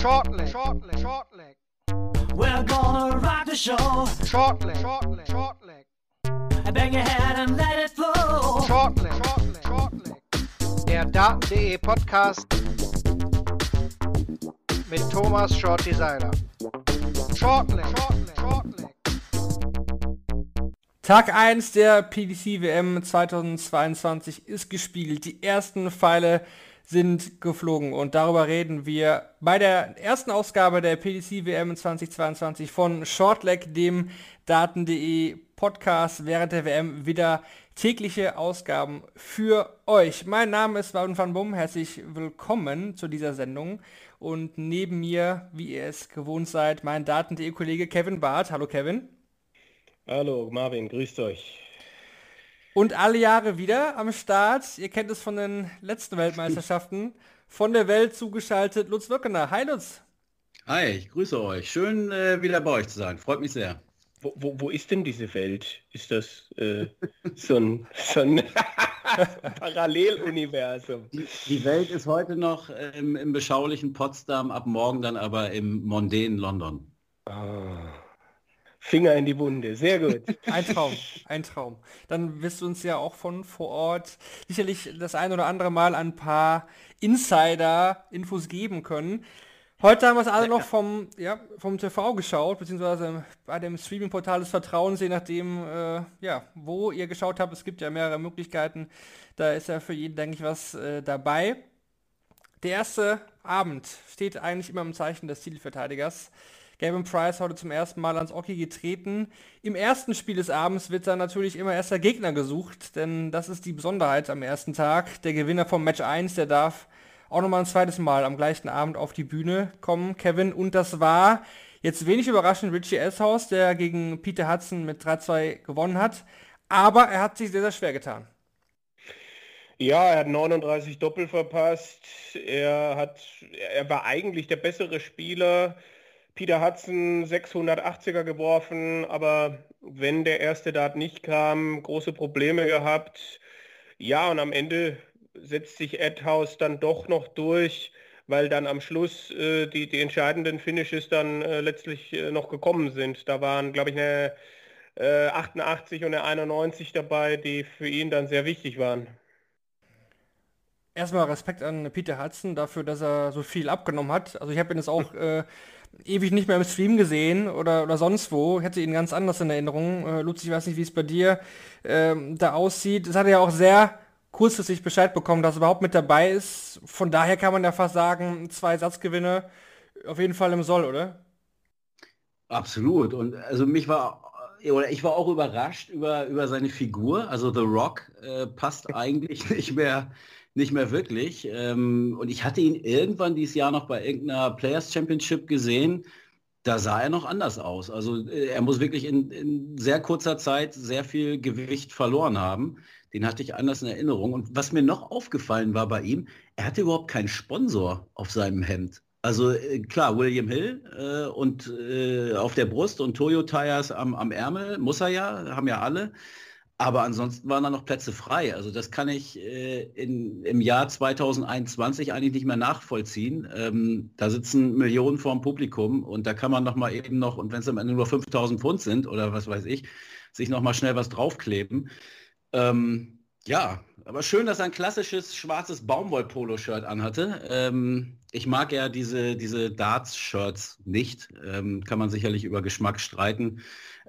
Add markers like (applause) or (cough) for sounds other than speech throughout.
Shortleg, shortleg, shortleg. We're gonna rock the show. Shortleg, shortleg, shortleg. Bang your head and let it flow. Shortleg, shortleg, shortleg. Der Daten.de Podcast mit Thomas Shorty Seiler. Shortleg, shortleg, shortleg. Tag 1 der PDC WM 2022 ist gespielt. Die ersten Pfeile sind geflogen und darüber reden wir bei der ersten Ausgabe der PDC WM 2022 von Shortleg, dem Daten.de Podcast während der WM wieder tägliche Ausgaben für euch. Mein Name ist Wout van Bum, herzlich willkommen zu dieser Sendung und neben mir, wie ihr es gewohnt seid, mein Daten.de Kollege Kevin Barth. Hallo Kevin. Hallo Marvin, grüßt euch. Und alle Jahre wieder am Start, ihr kennt es von den letzten Weltmeisterschaften, von der Welt zugeschaltet Lutz Wirkener. Hi Lutz. Hi, ich grüße euch. Schön äh, wieder bei euch zu sein. Freut mich sehr. Wo, wo, wo ist denn diese Welt? Ist das äh, so ein, so ein (laughs) Paralleluniversum? Die, die, Welt ist heute noch ähm, im beschaulichen Potsdam, ab morgen dann aber im mondänen London. Ah. Finger in die Wunde. Sehr gut. Ein Traum, ein Traum. Dann wirst du uns ja auch von vor Ort sicherlich das ein oder andere Mal ein paar Insider-Infos geben können. Heute haben wir es alle noch vom, ja, vom TV geschaut, beziehungsweise bei dem Streaming-Portal des Vertrauens, je nachdem, äh, ja, wo ihr geschaut habt. Es gibt ja mehrere Möglichkeiten. Da ist ja für jeden, denke ich, was äh, dabei. Der erste Abend steht eigentlich immer im Zeichen des Titelverteidigers. Gavin Price heute zum ersten Mal ans Oki getreten. Im ersten Spiel des Abends wird dann natürlich immer erst der Gegner gesucht, denn das ist die Besonderheit am ersten Tag. Der Gewinner vom Match 1, der darf auch nochmal ein zweites Mal am gleichen Abend auf die Bühne kommen, Kevin. Und das war jetzt wenig überraschend Richie Elshaus, der gegen Peter Hudson mit 3-2 gewonnen hat. Aber er hat sich sehr, sehr schwer getan. Ja, er hat 39 Doppel verpasst. Er hat, er war eigentlich der bessere Spieler. Peter Hudson 680er geworfen, aber wenn der erste Dart nicht kam, große Probleme gehabt. Ja, und am Ende setzt sich Edhouse dann doch noch durch, weil dann am Schluss äh, die, die entscheidenden Finishes dann äh, letztlich äh, noch gekommen sind. Da waren, glaube ich, eine 88 äh, und eine 91 dabei, die für ihn dann sehr wichtig waren. Erstmal Respekt an Peter Hudson dafür, dass er so viel abgenommen hat. Also ich habe ihn jetzt auch (laughs) äh, ewig nicht mehr im Stream gesehen oder, oder sonst wo. Ich hätte ihn ganz anders in Erinnerung. Äh, Lutz, ich weiß nicht, wie es bei dir ähm, da aussieht. Es hat ja auch sehr kurzfristig Bescheid bekommen, dass er überhaupt mit dabei ist. Von daher kann man ja fast sagen, zwei Satzgewinne auf jeden Fall im Soll, oder? Absolut. Und also mich war oder ich war auch überrascht über, über seine Figur. Also The Rock äh, passt (laughs) eigentlich nicht mehr nicht mehr wirklich. Ähm, und ich hatte ihn irgendwann dieses Jahr noch bei irgendeiner Players Championship gesehen. Da sah er noch anders aus. Also äh, er muss wirklich in, in, sehr kurzer Zeit sehr viel Gewicht verloren haben. Den hatte ich anders in Erinnerung. Und was mir noch aufgefallen war bei ihm, er hatte überhaupt keinen Sponsor auf seinem Hemd. Also äh, klar, William Hill äh, und äh, auf der Brust und Toyo Tires am, am Ärmel, muss er ja, haben ja alle. Aber ansonsten waren da noch Plätze frei. Also das kann ich äh, in, im Jahr 2021 eigentlich nicht mehr nachvollziehen. Ähm, da sitzen Millionen vorm Publikum und da kann man noch mal eben noch, und wenn es am Ende nur 5000 Pfund sind oder was weiß ich, sich noch mal schnell was draufkleben. Ähm, ja, aber schön, dass er ein klassisches schwarzes Baumwoll-Polo-Shirt anhatte. Ähm, ich mag ja diese, diese Darts-Shirts nicht. Ähm, kann man sicherlich über Geschmack streiten.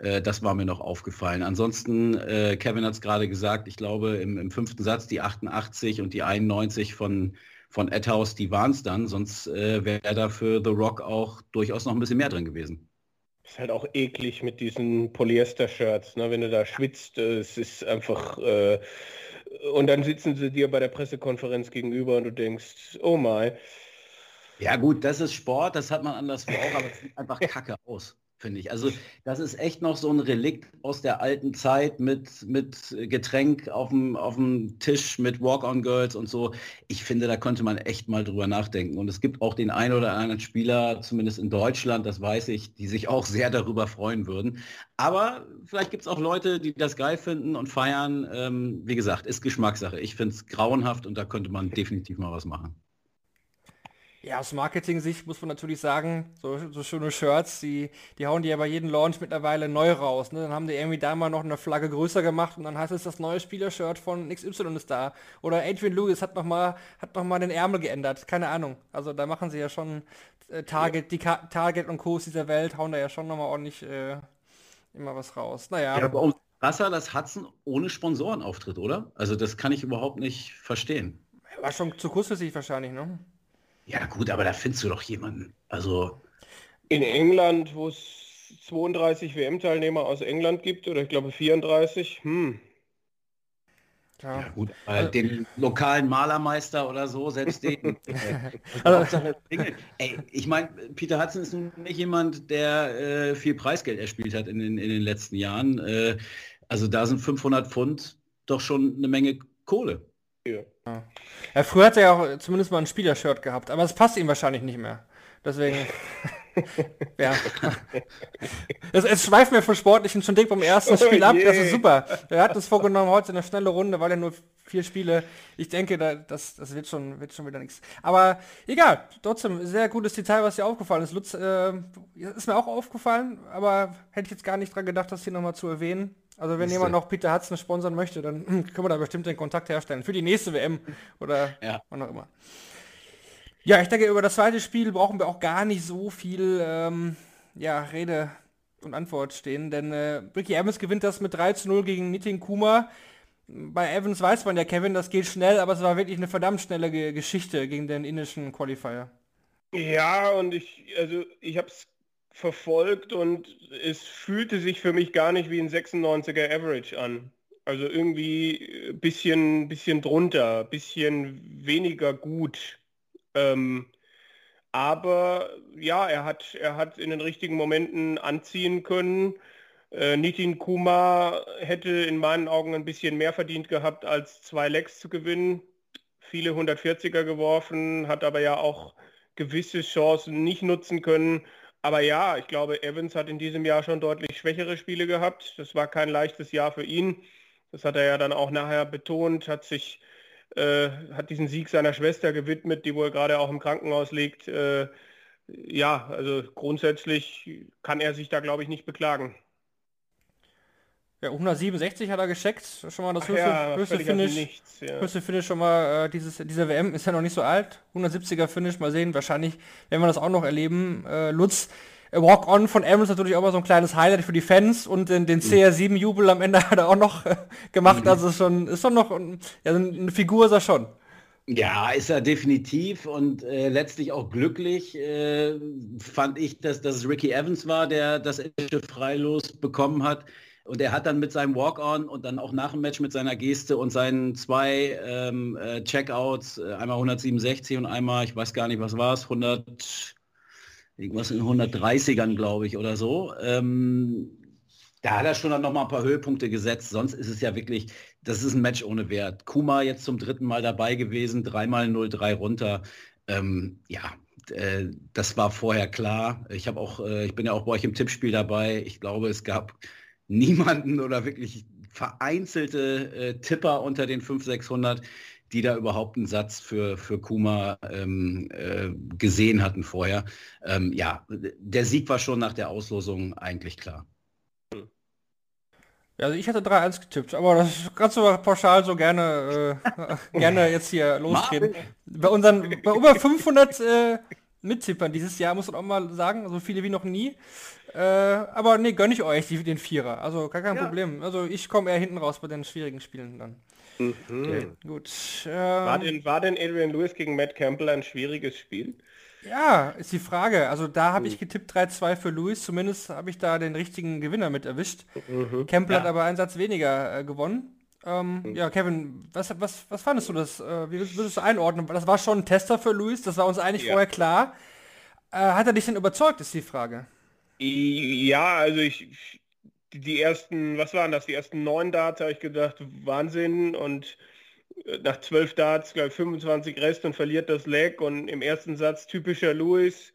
Äh, das war mir noch aufgefallen. Ansonsten, äh, Kevin hat es gerade gesagt, ich glaube im, im, fünften Satz die 88 und die 91 von, von Edhouse, die waren es dann. Sonst äh, wäre da für The Rock auch durchaus noch ein bisschen mehr drin gewesen. Ist halt auch eklig mit diesen Polyester-Shirts, ne? wenn du da schwitzt. Äh, es ist einfach... Äh, und dann sitzen sie dir bei der Pressekonferenz gegenüber und du denkst, oh my. Ja gut, das ist Sport, das hat man anderswo auch, aber es sieht einfach kacke aus finde ich. Also das ist echt noch so ein Relikt aus der alten Zeit mit, mit Getränk auf dem, Tisch, mit Walk-on-Girls und so. Ich finde, da könnte man echt mal drüber nachdenken. Und es gibt auch den einen oder anderen Spieler, zumindest in Deutschland, das weiß ich, die sich auch sehr darüber freuen würden. Aber vielleicht gibt es auch Leute, die das geil finden und feiern. Ähm, wie gesagt, ist Geschmackssache. Ich finde es grauenhaft und da könnte man definitiv mal was machen. Ja, aus Marketing-Sicht muss man natürlich sagen, so, so schöne Shirts, die, die hauen die ja bei jedem Launch mittlerweile neu raus. Ne? Dann haben die irgendwie da mal noch eine Flagge größer gemacht und dann heißt es, das neue Spielershirt von XY ist da. Oder Adrian Lewis hat nochmal hat noch mal den Ärmel geändert. Keine Ahnung. Also da machen sie ja schon äh, Target, die Ka Target und Co. dieser Welt hauen da ja schon nochmal ordentlich äh, immer was raus. Naja. Ja, aber krasser, dass Hudson ohne Sponsoren auftritt, oder? Also das kann ich überhaupt nicht verstehen. War schon zu kurzfristig wahrscheinlich, ne? Ja gut, aber da findest du doch jemanden. Also in England, wo es 32 WM-Teilnehmer aus England gibt, oder ich glaube 34, hm. Ja, gut, äh, den lokalen Malermeister oder so, selbst den. (laughs) Äh, also, Ey, ich meine, Peter Hudson ist nun nicht jemand, der äh, viel Preisgeld erspielt hat in den, in den letzten Jahren. Äh, also da sind 500 Pfund doch schon eine Menge Kohle. Ja. Ja. früher hat er ja auch zumindest mal ein Spielershirt gehabt, aber es passt ihm wahrscheinlich nicht mehr. Deswegen. (laughs) ja. Es, es schweift mir von Sportlichen schon dick vom ersten Spiel oh ab. Das ist super. Er hat uns vorgenommen, heute eine schnelle Runde, weil er nur vier Spiele. Ich denke, da, das, das wird schon, wird schon wieder nichts. Aber egal, trotzdem, sehr gutes Detail, was dir aufgefallen ist. Lutz, äh, ist mir auch aufgefallen, aber hätte ich jetzt gar nicht dran gedacht, das hier nochmal zu erwähnen. Also wenn jemand noch Peter Hudson sponsern möchte, dann (clears throat) können wir da bestimmt den Kontakt herstellen. Für die nächste WM oder ja. wann auch immer. Ja, ich denke, über das zweite Spiel brauchen wir auch gar nicht so viel ähm, ja, Rede und Antwort stehen, denn äh, Ricky Evans gewinnt das mit 3 zu 0 gegen Nitin Kuma. Bei Evans weiß man ja, Kevin, das geht schnell, aber es war wirklich eine verdammt schnelle Ge Geschichte gegen den indischen Qualifier. Ja, und ich, also ich habe es verfolgt und es fühlte sich für mich gar nicht wie ein 96er Average an. Also irgendwie bisschen, bisschen drunter, bisschen weniger gut. Ähm, aber ja, er hat, er hat in den richtigen Momenten anziehen können. Äh, Nitin Kuma hätte in meinen Augen ein bisschen mehr verdient gehabt, als zwei Lecks zu gewinnen. Viele 140er geworfen, hat aber ja auch gewisse Chancen nicht nutzen können. Aber ja, ich glaube, Evans hat in diesem Jahr schon deutlich schwächere Spiele gehabt. Das war kein leichtes Jahr für ihn. Das hat er ja dann auch nachher betont, hat sich, äh, hat diesen Sieg seiner Schwester gewidmet, die wohl gerade auch im Krankenhaus liegt. Äh, ja, also grundsätzlich kann er sich da, glaube ich, nicht beklagen. Ja, 167 hat er gescheckt, schon mal das höchste, ja, höchste Finish. Nichts, ja. Höchste Finish schon mal, äh, dieses, dieser WM ist ja noch nicht so alt. 170er Finish, mal sehen, wahrscheinlich werden wir das auch noch erleben. Äh, Lutz, äh, Walk-On von Evans natürlich auch mal so ein kleines Highlight für die Fans und den, den CR7-Jubel am Ende (laughs) hat er auch noch äh, gemacht. Mhm. Also ist schon, ist schon noch, ja, eine Figur ist er schon. Ja, ist er definitiv und äh, letztlich auch glücklich. Äh, fand ich, dass das Ricky Evans war, der das erste Freilos bekommen hat. Und er hat dann mit seinem Walk-On und dann auch nach dem Match mit seiner Geste und seinen zwei ähm, äh, Checkouts, äh, einmal 167 und einmal, ich weiß gar nicht, was war es, 100, irgendwas in 130ern, glaube ich, oder so. Ähm, da hat er schon dann noch mal ein paar Höhepunkte gesetzt. Sonst ist es ja wirklich, das ist ein Match ohne Wert. Kuma jetzt zum dritten Mal dabei gewesen, dreimal 0-3 runter. Ähm, ja, äh, das war vorher klar. Ich habe auch, äh, ich bin ja auch bei euch im Tippspiel dabei. Ich glaube, es gab niemanden oder wirklich vereinzelte äh, Tipper unter den 500, 600, die da überhaupt einen Satz für, für Kuma ähm, äh, gesehen hatten vorher. Ähm, ja, der Sieg war schon nach der Auslosung eigentlich klar. Also ich hatte 3-1 getippt, aber das kannst du pauschal so gerne, äh, (laughs) gerne jetzt hier losgehen. Bei unseren, bei über 500 äh, Mittippern dieses Jahr, muss man auch mal sagen, so viele wie noch nie. Äh, aber nee, gönne ich euch die, den Vierer. Also gar kein ja. Problem. Also ich komme eher hinten raus bei den schwierigen Spielen dann. Mhm. Okay, gut. Ähm, war, denn, war denn Adrian Lewis gegen Matt Campbell ein schwieriges Spiel? Ja, ist die Frage. Also da habe ich hm. getippt 3-2 für Lewis. Zumindest habe ich da den richtigen Gewinner mit erwischt. Mhm. Campbell ja. hat aber einen Satz weniger äh, gewonnen. Ähm, mhm. Ja, Kevin, was, was, was fandest du das? Äh, wie würdest du einordnen? Das war schon ein Tester für Lewis, das war uns eigentlich ja. vorher klar. Äh, hat er dich denn überzeugt, ist die Frage. Ja, also ich, die ersten, was waren das, die ersten neun Darts habe ich gedacht, Wahnsinn. Und äh, nach zwölf Darts, glaube ich, 25 Rest und verliert das Leg und im ersten Satz typischer Lewis,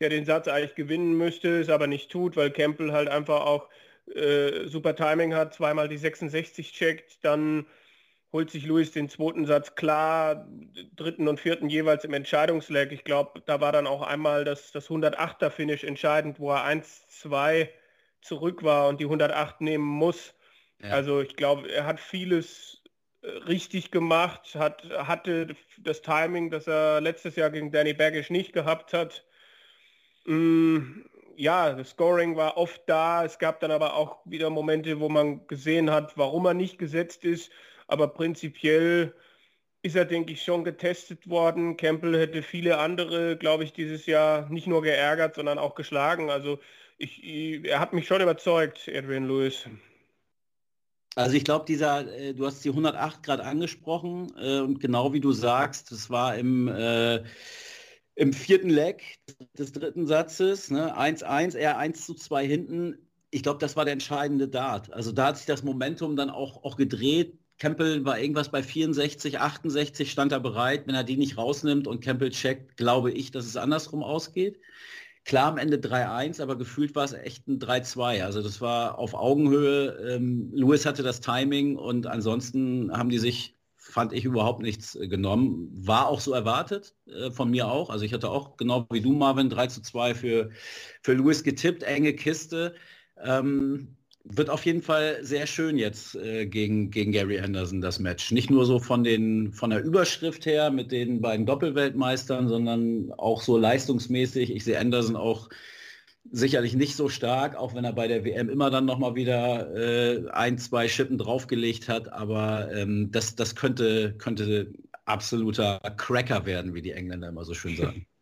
der den Satz eigentlich gewinnen müsste, es aber nicht tut, weil Campbell halt einfach auch äh, super Timing hat, zweimal die 66 checkt, dann holt sich Lewis den zweiten Satz klar, dritten und vierten jeweils im Entscheidungsleg. Ich glaube, da war dann auch einmal das, das 108er Finish entscheidend, wo er 1-2 zurück war und die 108 nehmen muss. Ja. Also ich glaube, er hat vieles äh, richtig gemacht, hat, hatte das Timing, das er letztes Jahr gegen Danny Baggish nicht gehabt hat. Mm, ja, das Scoring war oft da. Es gab dann aber auch wieder Momente, wo man gesehen hat, warum er nicht gesetzt ist. Aber prinzipiell ist er, denke ich, schon getestet worden. Campbell hätte viele andere, glaube ich, dieses Jahr nicht nur geärgert, sondern auch geschlagen. Also ich, er hat mich schon überzeugt, Adrian Lewis. Also ich glaube, dieser, äh, du hast die 108 Grad angesprochen äh, und genau wie du sagst, das war im, äh, im vierten Leg des dritten Satzes, 1-1, ne? er 1 zu 2 hinten. Ich glaube, das war der entscheidende Dart. Also da hat sich das Momentum dann auch, auch gedreht. Campbell war irgendwas bei 64, 68, stand er bereit. Wenn er die nicht rausnimmt und Campbell checkt, glaube ich, dass es andersrum ausgeht. Klar am Ende 3-1, aber gefühlt war es echt ein 3-2. Also das war auf Augenhöhe. Ähm, Lewis hatte das Timing und ansonsten haben die sich, fand ich, überhaupt nichts äh, genommen. War auch so erwartet, äh, von mir auch. Also ich hatte auch genau wie du, Marvin, 3 2 für, für Lewis getippt, enge Kiste. Ähm, wird auf jeden Fall sehr schön jetzt äh, gegen, gegen Gary Anderson, das Match. Nicht nur so von, den, von der Überschrift her mit den beiden Doppelweltmeistern, sondern auch so leistungsmäßig. Ich sehe Anderson auch sicherlich nicht so stark, auch wenn er bei der WM immer dann nochmal wieder äh, ein, zwei Schippen draufgelegt hat. Aber ähm, das, das könnte, könnte absoluter Cracker werden, wie die Engländer immer so schön sagen. (laughs)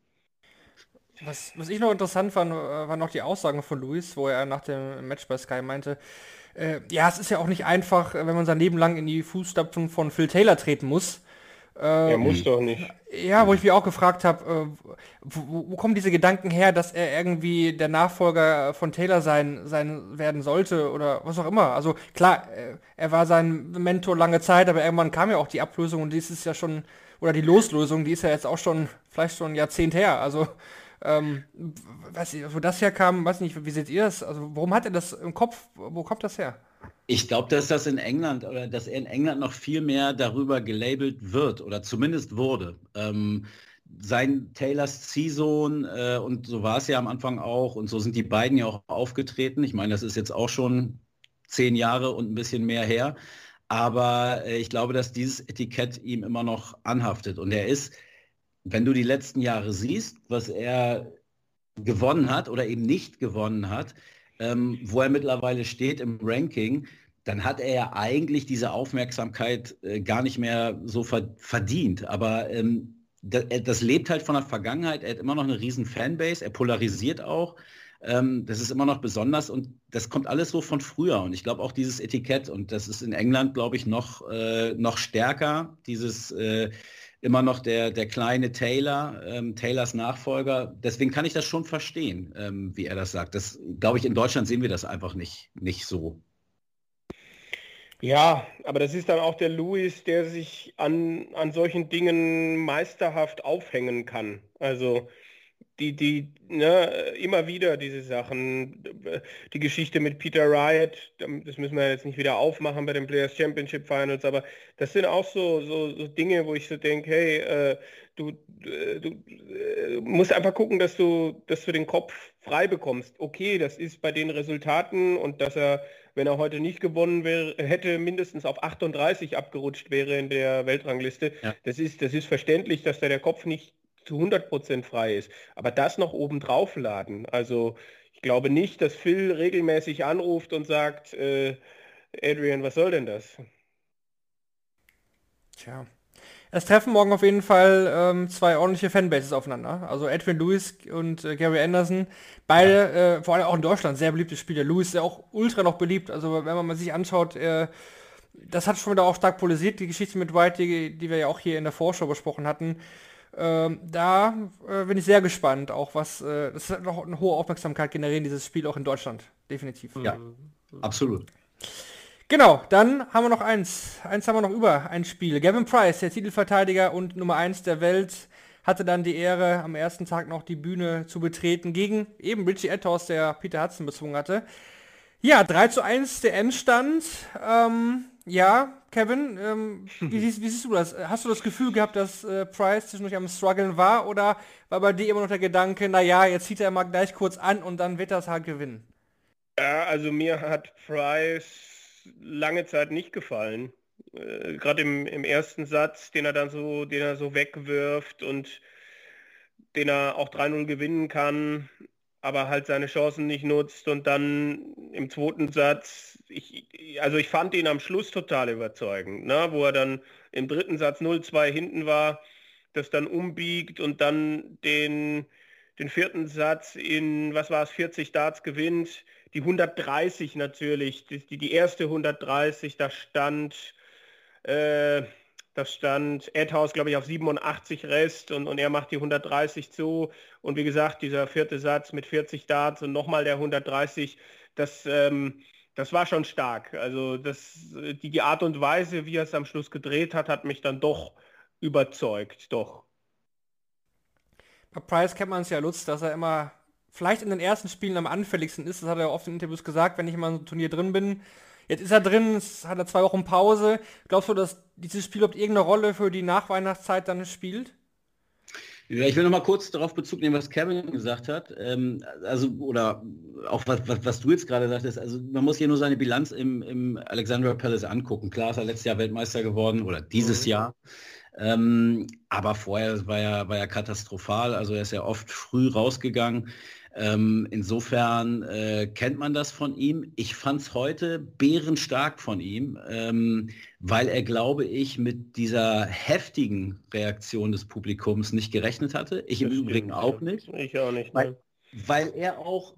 Was, was ich noch interessant fand, äh, waren noch die Aussagen von Luis, wo er nach dem Match bei Sky meinte, äh, ja, es ist ja auch nicht einfach, wenn man sein Leben lang in die Fußstapfen von Phil Taylor treten muss. Ähm, er muss doch nicht. Ja, wo ich mich auch gefragt habe, äh, wo, wo, kommen diese Gedanken her, dass er irgendwie der Nachfolger von Taylor sein, sein werden sollte oder was auch immer. Also klar, äh, er war sein Mentor lange Zeit, aber irgendwann kam ja auch die Ablösung und dies ist ja schon, oder die Loslösung, die ist ja jetzt auch schon vielleicht schon ein Jahrzehnt her. Also ähm, ich, wo das herkam, weiß nicht, wie seht ihr das? Also warum hat er das im Kopf? Wo kommt das her? Ich glaube, dass das in England oder dass er in England noch viel mehr darüber gelabelt wird oder zumindest wurde. Ähm, sein Taylors Ziehsohn äh, und so war es ja am Anfang auch und so sind die beiden ja auch aufgetreten. Ich meine, das ist jetzt auch schon zehn Jahre und ein bisschen mehr her. Aber äh, ich glaube, dass dieses Etikett ihm immer noch anhaftet und er ist wenn du die letzten Jahre siehst, was er gewonnen hat oder eben nicht gewonnen hat, ähm, wo er mittlerweile steht im Ranking, dann hat er ja eigentlich diese Aufmerksamkeit äh, gar nicht mehr so ver verdient. Aber ähm, das, das, lebt halt von der Vergangenheit. Er hat immer noch eine riesen Fanbase. Er polarisiert auch. Ähm, das ist immer noch besonders und das kommt alles so von früher. Und ich glaube auch dieses Etikett und das ist in England, glaube ich, noch, äh, noch stärker. Dieses äh, immer noch der, der kleine Taylor, ähm, Taylors Nachfolger. Deswegen kann ich das schon verstehen, ähm, wie er das sagt. Das glaube ich, in Deutschland sehen wir das einfach nicht, nicht so. Ja, aber das ist dann auch der Louis, der sich an, an solchen Dingen meisterhaft aufhängen kann. Also die, die, ne, immer wieder diese Sachen, die Geschichte mit Peter Wright, das müssen wir jetzt nicht wieder aufmachen bei den Players Championship Finals, aber das sind auch so, so, so Dinge, wo ich so denke, hey, äh, du, äh, du äh, musst einfach gucken, dass du, dass du den Kopf frei bekommst. Okay, das ist bei den Resultaten und dass er, wenn er heute nicht gewonnen wäre, hätte mindestens auf 38 abgerutscht wäre in der Weltrangliste. Ja. Das ist, das ist verständlich, dass da der Kopf nicht zu 100% frei ist. Aber das noch oben drauf laden. Also ich glaube nicht, dass Phil regelmäßig anruft und sagt, äh, Adrian, was soll denn das? Tja. Es treffen morgen auf jeden Fall ähm, zwei ordentliche Fanbases aufeinander. Also Adrian Lewis und äh, Gary Anderson. Beide, äh, vor allem auch in Deutschland, sehr beliebte Spieler. Lewis ist ja auch ultra noch beliebt. Also wenn man sich anschaut, äh, das hat schon wieder auch stark polarisiert, die Geschichte mit White, die, die wir ja auch hier in der Vorschau besprochen hatten. Ähm, da äh, bin ich sehr gespannt, auch was, äh, das hat noch eine hohe Aufmerksamkeit generieren, dieses Spiel auch in Deutschland, definitiv. Ja, absolut. Genau, dann haben wir noch eins. Eins haben wir noch über ein Spiel. Gavin Price, der Titelverteidiger und Nummer 1 der Welt, hatte dann die Ehre, am ersten Tag noch die Bühne zu betreten gegen eben Richie Etthaus, der Peter Hudson bezwungen hatte. Ja, 3 zu 1 der Endstand. Ähm, Ja, Kevin, ähm, wie, siehst, wie, siehst, du das? Hast du das Gefühl gehabt, dass äh, Price zwischendurch am struggeln war oder war bei dir immer noch der Gedanke, naja, jetzt zieht er mal gleich kurz an und dann wird das halt gewinnen? Ja, also mir hat Price lange Zeit nicht gefallen. Äh, Gerade im, im ersten Satz, den er dann so, den er so wegwirft und den er auch 3-0 gewinnen kann, aber halt seine Chancen nicht nutzt und dann im zweiten Satz, ich, also ich fand ihn am Schluss total überzeugend, ne? wo er dann im dritten Satz 0-2 hinten war, das dann umbiegt und dann den, den vierten Satz in, was war es, 40 Darts gewinnt, die 130 natürlich, die, die erste 130, da stand äh, das stand Edhaus, glaube ich, auf 87 Rest und, und er macht die 130 zu. Und wie gesagt, dieser vierte Satz mit 40 Darts und nochmal der 130, das, ähm, das war schon stark. Also das, die, die Art und Weise, wie er es am Schluss gedreht hat, hat mich dann doch überzeugt, doch. Bei Price kennt man es ja, Lutz, dass er immer vielleicht in den ersten Spielen am anfälligsten ist. Das hat er oft in Interviews gesagt, wenn ich mal in so einem Turnier drin bin Jetzt ist er drin, hat er zwei Wochen Pause. Glaubst du, dass dieses Spiel überhaupt irgendeine Rolle für die Nachweihnachtszeit dann spielt? Ja, ich will noch mal kurz darauf Bezug nehmen, was Kevin gesagt hat. Ähm, also, oder auch was, was, was, du jetzt gerade sagtest. Also, man muss hier nur seine Bilanz im, im Alexandra Palace angucken. Klar ist er letztes Jahr Weltmeister geworden oder dieses mhm. Jahr. Ähm, aber vorher war er, war er katastrophal. Also, er ist ja oft früh rausgegangen. Ähm, insofern äh, kennt man das von ihm. Ich fand es heute bärenstark von ihm, ähm, weil er, glaube ich, mit dieser heftigen Reaktion des Publikums nicht gerechnet hatte. Ich das im Übrigen auch nicht. Ich auch nicht. Weil, ne? weil er auch,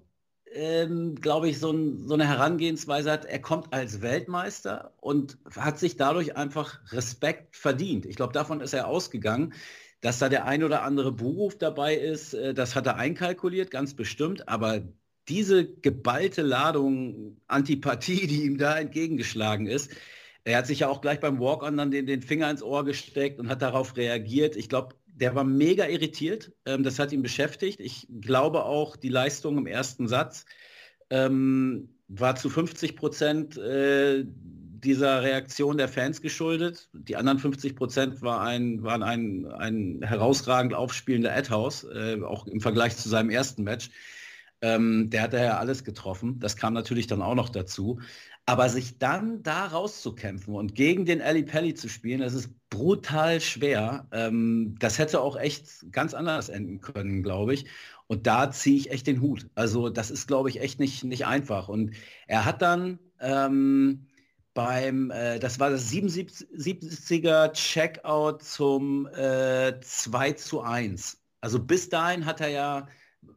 ähm, glaube ich, so, ein, so, eine Herangehensweise hat. Er kommt als Weltmeister und hat sich dadurch einfach Respekt verdient. Ich glaube, davon ist er ausgegangen. Dass da der ein oder andere Beruf dabei ist, äh, das hat er einkalkuliert, ganz bestimmt. Aber diese geballte Ladung Antipathie, (laughs) die ihm da entgegengeschlagen ist, er hat sich ja auch gleich beim Walk-On dann den, den Finger ins Ohr gesteckt und hat darauf reagiert. Ich glaube, der war mega irritiert. Ähm, das hat ihn beschäftigt. Ich glaube auch, die Leistung im ersten Satz ähm, war zu 50 Prozent äh, dieser Reaktion der Fans geschuldet. Die anderen 50 Prozent war ein, waren ein, ein herausragend aufspielender Adhouse, äh, auch im Vergleich zu seinem ersten Match. Ähm, der hat ja alles getroffen. Das kam natürlich dann auch noch dazu. Aber sich dann da rauszukämpfen und gegen den Ali Pelli zu spielen, das ist brutal schwer. Ähm, das hätte auch echt ganz anders enden können, glaube ich. Und da ziehe ich echt den Hut. Also das ist, glaube ich, echt nicht, nicht einfach. Und er hat dann ähm, beim, äh, das war das 77er Checkout zum äh, 2 zu 1. Also bis dahin hat er ja,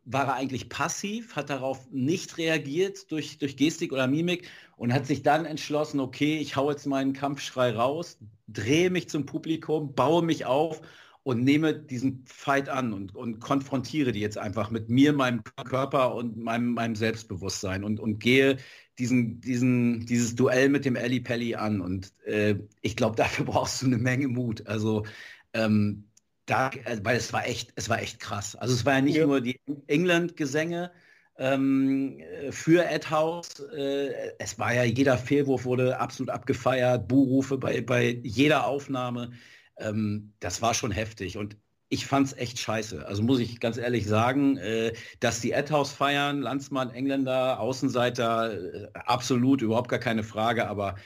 war er eigentlich passiv, hat darauf nicht reagiert durch, durch Gestik oder Mimik und hat sich dann entschlossen, okay, ich hau jetzt meinen Kampfschrei raus, drehe mich zum Publikum, baue mich auf und nehme diesen Fight an und, und konfrontiere die jetzt einfach mit mir, meinem Körper und meinem, meinem Selbstbewusstsein und, und gehe diesen, diesen, dieses Duell mit dem Ellie Pelli an. Und äh, ich glaube, (laughs) dafür brauchst du eine Menge Mut. Also ähm, da, äh, weil es war echt, es war echt krass. Also es war ja nicht ja. nur die England-Gesänge ähm, für Ed House. Äh, es war ja jeder Fehlwurf wurde absolut abgefeiert, Buhrufe bei, bei jeder Aufnahme. Ähm, das war schon heftig. Und ich fand es echt scheiße. Also muss ich ganz ehrlich sagen, äh, dass die Adhouse feiern, Landsmann, Engländer, Außenseiter, äh, absolut, überhaupt gar keine Frage, aber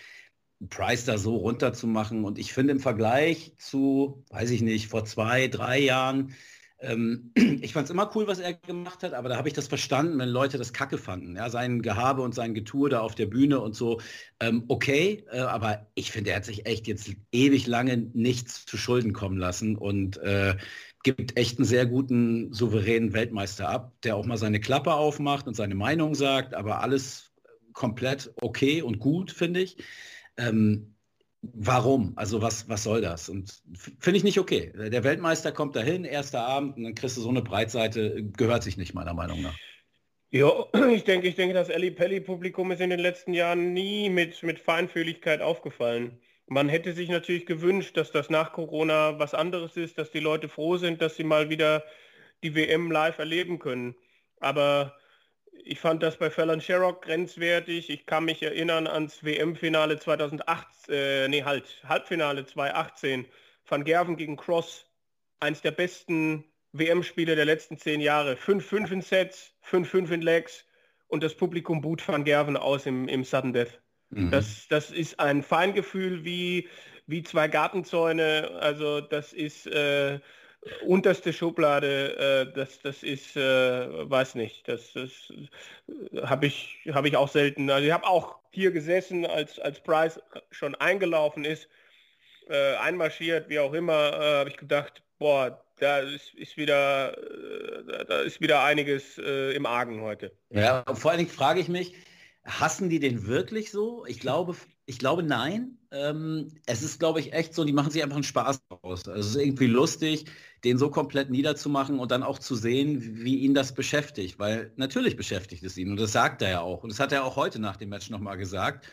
Price da so runterzumachen und ich finde im Vergleich zu, weiß ich nicht, vor zwei, drei Jahren, ähm, (clears throat) ich fand es immer cool, was er gemacht hat, aber da habe ich das verstanden, wenn Leute das Kacke fanden. Ja, sein Gehabe und sein Getue da auf der Bühne und so. Ähm, okay, äh, aber ich finde, er hat sich echt jetzt ewig lange nichts zu Schulden kommen lassen und äh, gibt echt einen sehr guten, souveränen Weltmeister ab, der auch mal seine Klappe aufmacht und seine Meinung sagt, aber alles komplett okay und gut, finde ich. Ähm, warum? Also was, was soll das? Und finde ich nicht okay. Der Weltmeister kommt dahin, erster Abend, und dann kriegst du so eine Breitseite, gehört sich nicht meiner Meinung nach. Ja, (clears throat) ich denke, ich denke, das Ali Pelli Publikum ist in den letzten Jahren nie mit, mit Feinfühligkeit aufgefallen. Man hätte sich natürlich gewünscht, dass das nach Corona was anderes ist, dass die Leute froh sind, dass sie mal wieder die WM live erleben können. Aber Ich fand das bei Fallon Sherrock grenzwertig. Ich kann mich erinnern ans WM-Finale 2008, äh, nee, halt, Halbfinale 2018. Van Gerven gegen Cross, eins der besten WM-Spiele der letzten zehn Jahre. 5-5 in Sets, 5-5 in Legs und das Publikum boot Van Gerven aus im, im Sudden Death. Mhm. Das, das ist ein Feingefühl wie, wie zwei Gartenzäune. Also das ist äh, unterste Schublade. Äh, das, das ist, äh, weiß nicht, das, das äh, habe ich, hab ich auch selten. Also ich habe auch hier gesessen, als, als Price schon eingelaufen ist, äh, einmarschiert, wie auch immer, äh, habe ich gedacht, boah, da ist, ist wieder, äh, da ist wieder einiges im Argen heute. Ja, vor allen Dingen frage ich mich, Hassen die den wirklich so? Ich glaube, ich glaube nein. Ähm, es ist, glaube ich, echt so, die machen sich einfach einen Spaß aus. Also es ist irgendwie lustig, den so komplett niederzumachen und dann auch zu sehen, wie ihn das beschäftigt. Weil natürlich beschäftigt es ihn und das sagt er ja auch. Und das hat er auch heute nach dem Match nochmal gesagt.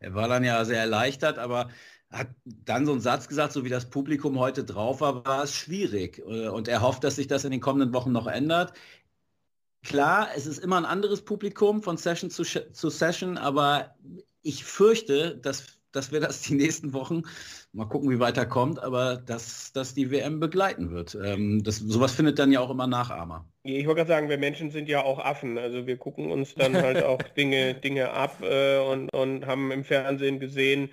Er war dann ja sehr erleichtert, aber hat dann so einen Satz gesagt, so wie das Publikum heute drauf war, war es schwierig. Äh, und er hofft, dass sich das in den kommenden Wochen noch ändert. Klar, es ist immer ein anderes Publikum von Session zu, zu Session, aber ich fürchte, dass, dass wir das die nächsten Wochen, mal gucken, wie weiter kommt, aber dass, dass die WM begleiten wird. Ähm, das, sowas findet dann ja auch immer Nachahmer. Ich wollte gerade sagen, wir Menschen sind ja auch Affen. Also wir gucken uns dann (laughs) halt auch Dinge, Dinge ab äh, und, und haben im Fernsehen gesehen,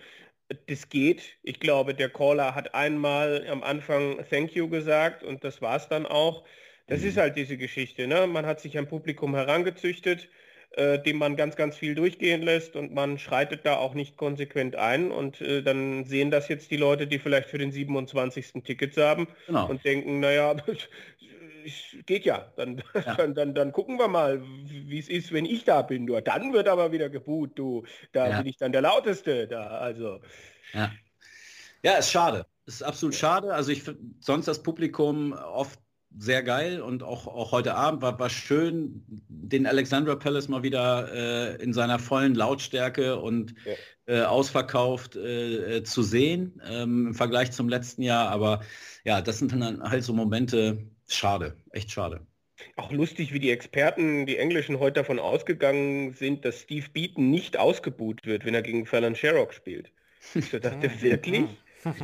das geht. Ich glaube, der Caller hat einmal am Anfang Thank you gesagt und das war es dann auch. Das mhm. ist halt diese Geschichte. Ne? Man hat sich ein Publikum herangezüchtet, äh, dem man ganz, ganz viel durchgehen lässt und man schreitet da auch nicht konsequent ein und äh, dann sehen das jetzt die Leute, die vielleicht für den 27. Tickets haben genau. und denken, naja, (laughs) geht ja. Dann, ja. (laughs) Dann, dann, dann, gucken wir mal, wie es ist, wenn ich da bin. Nur dann wird aber wieder geboot, du. Da ja. bin ich dann der Lauteste. Da, also. Ja. ja, ist schade. Ist absolut schade. Also ich sonst das Publikum oft sehr geil und auch, auch heute Abend war, war schön, den Alexandra Palace mal wieder äh, in seiner vollen Lautstärke und ja. äh, ausverkauft äh, äh, zu sehen ähm, im Vergleich zum letzten Jahr. Aber ja, das sind dann halt so Momente, schade, echt schade. Auch lustig, wie die Experten, die Englischen, heute davon ausgegangen sind, dass Steve Beaton nicht ausgebuht wird, wenn er gegen Fallon Sherrock spielt. Ich dachte, (laughs) wirklich?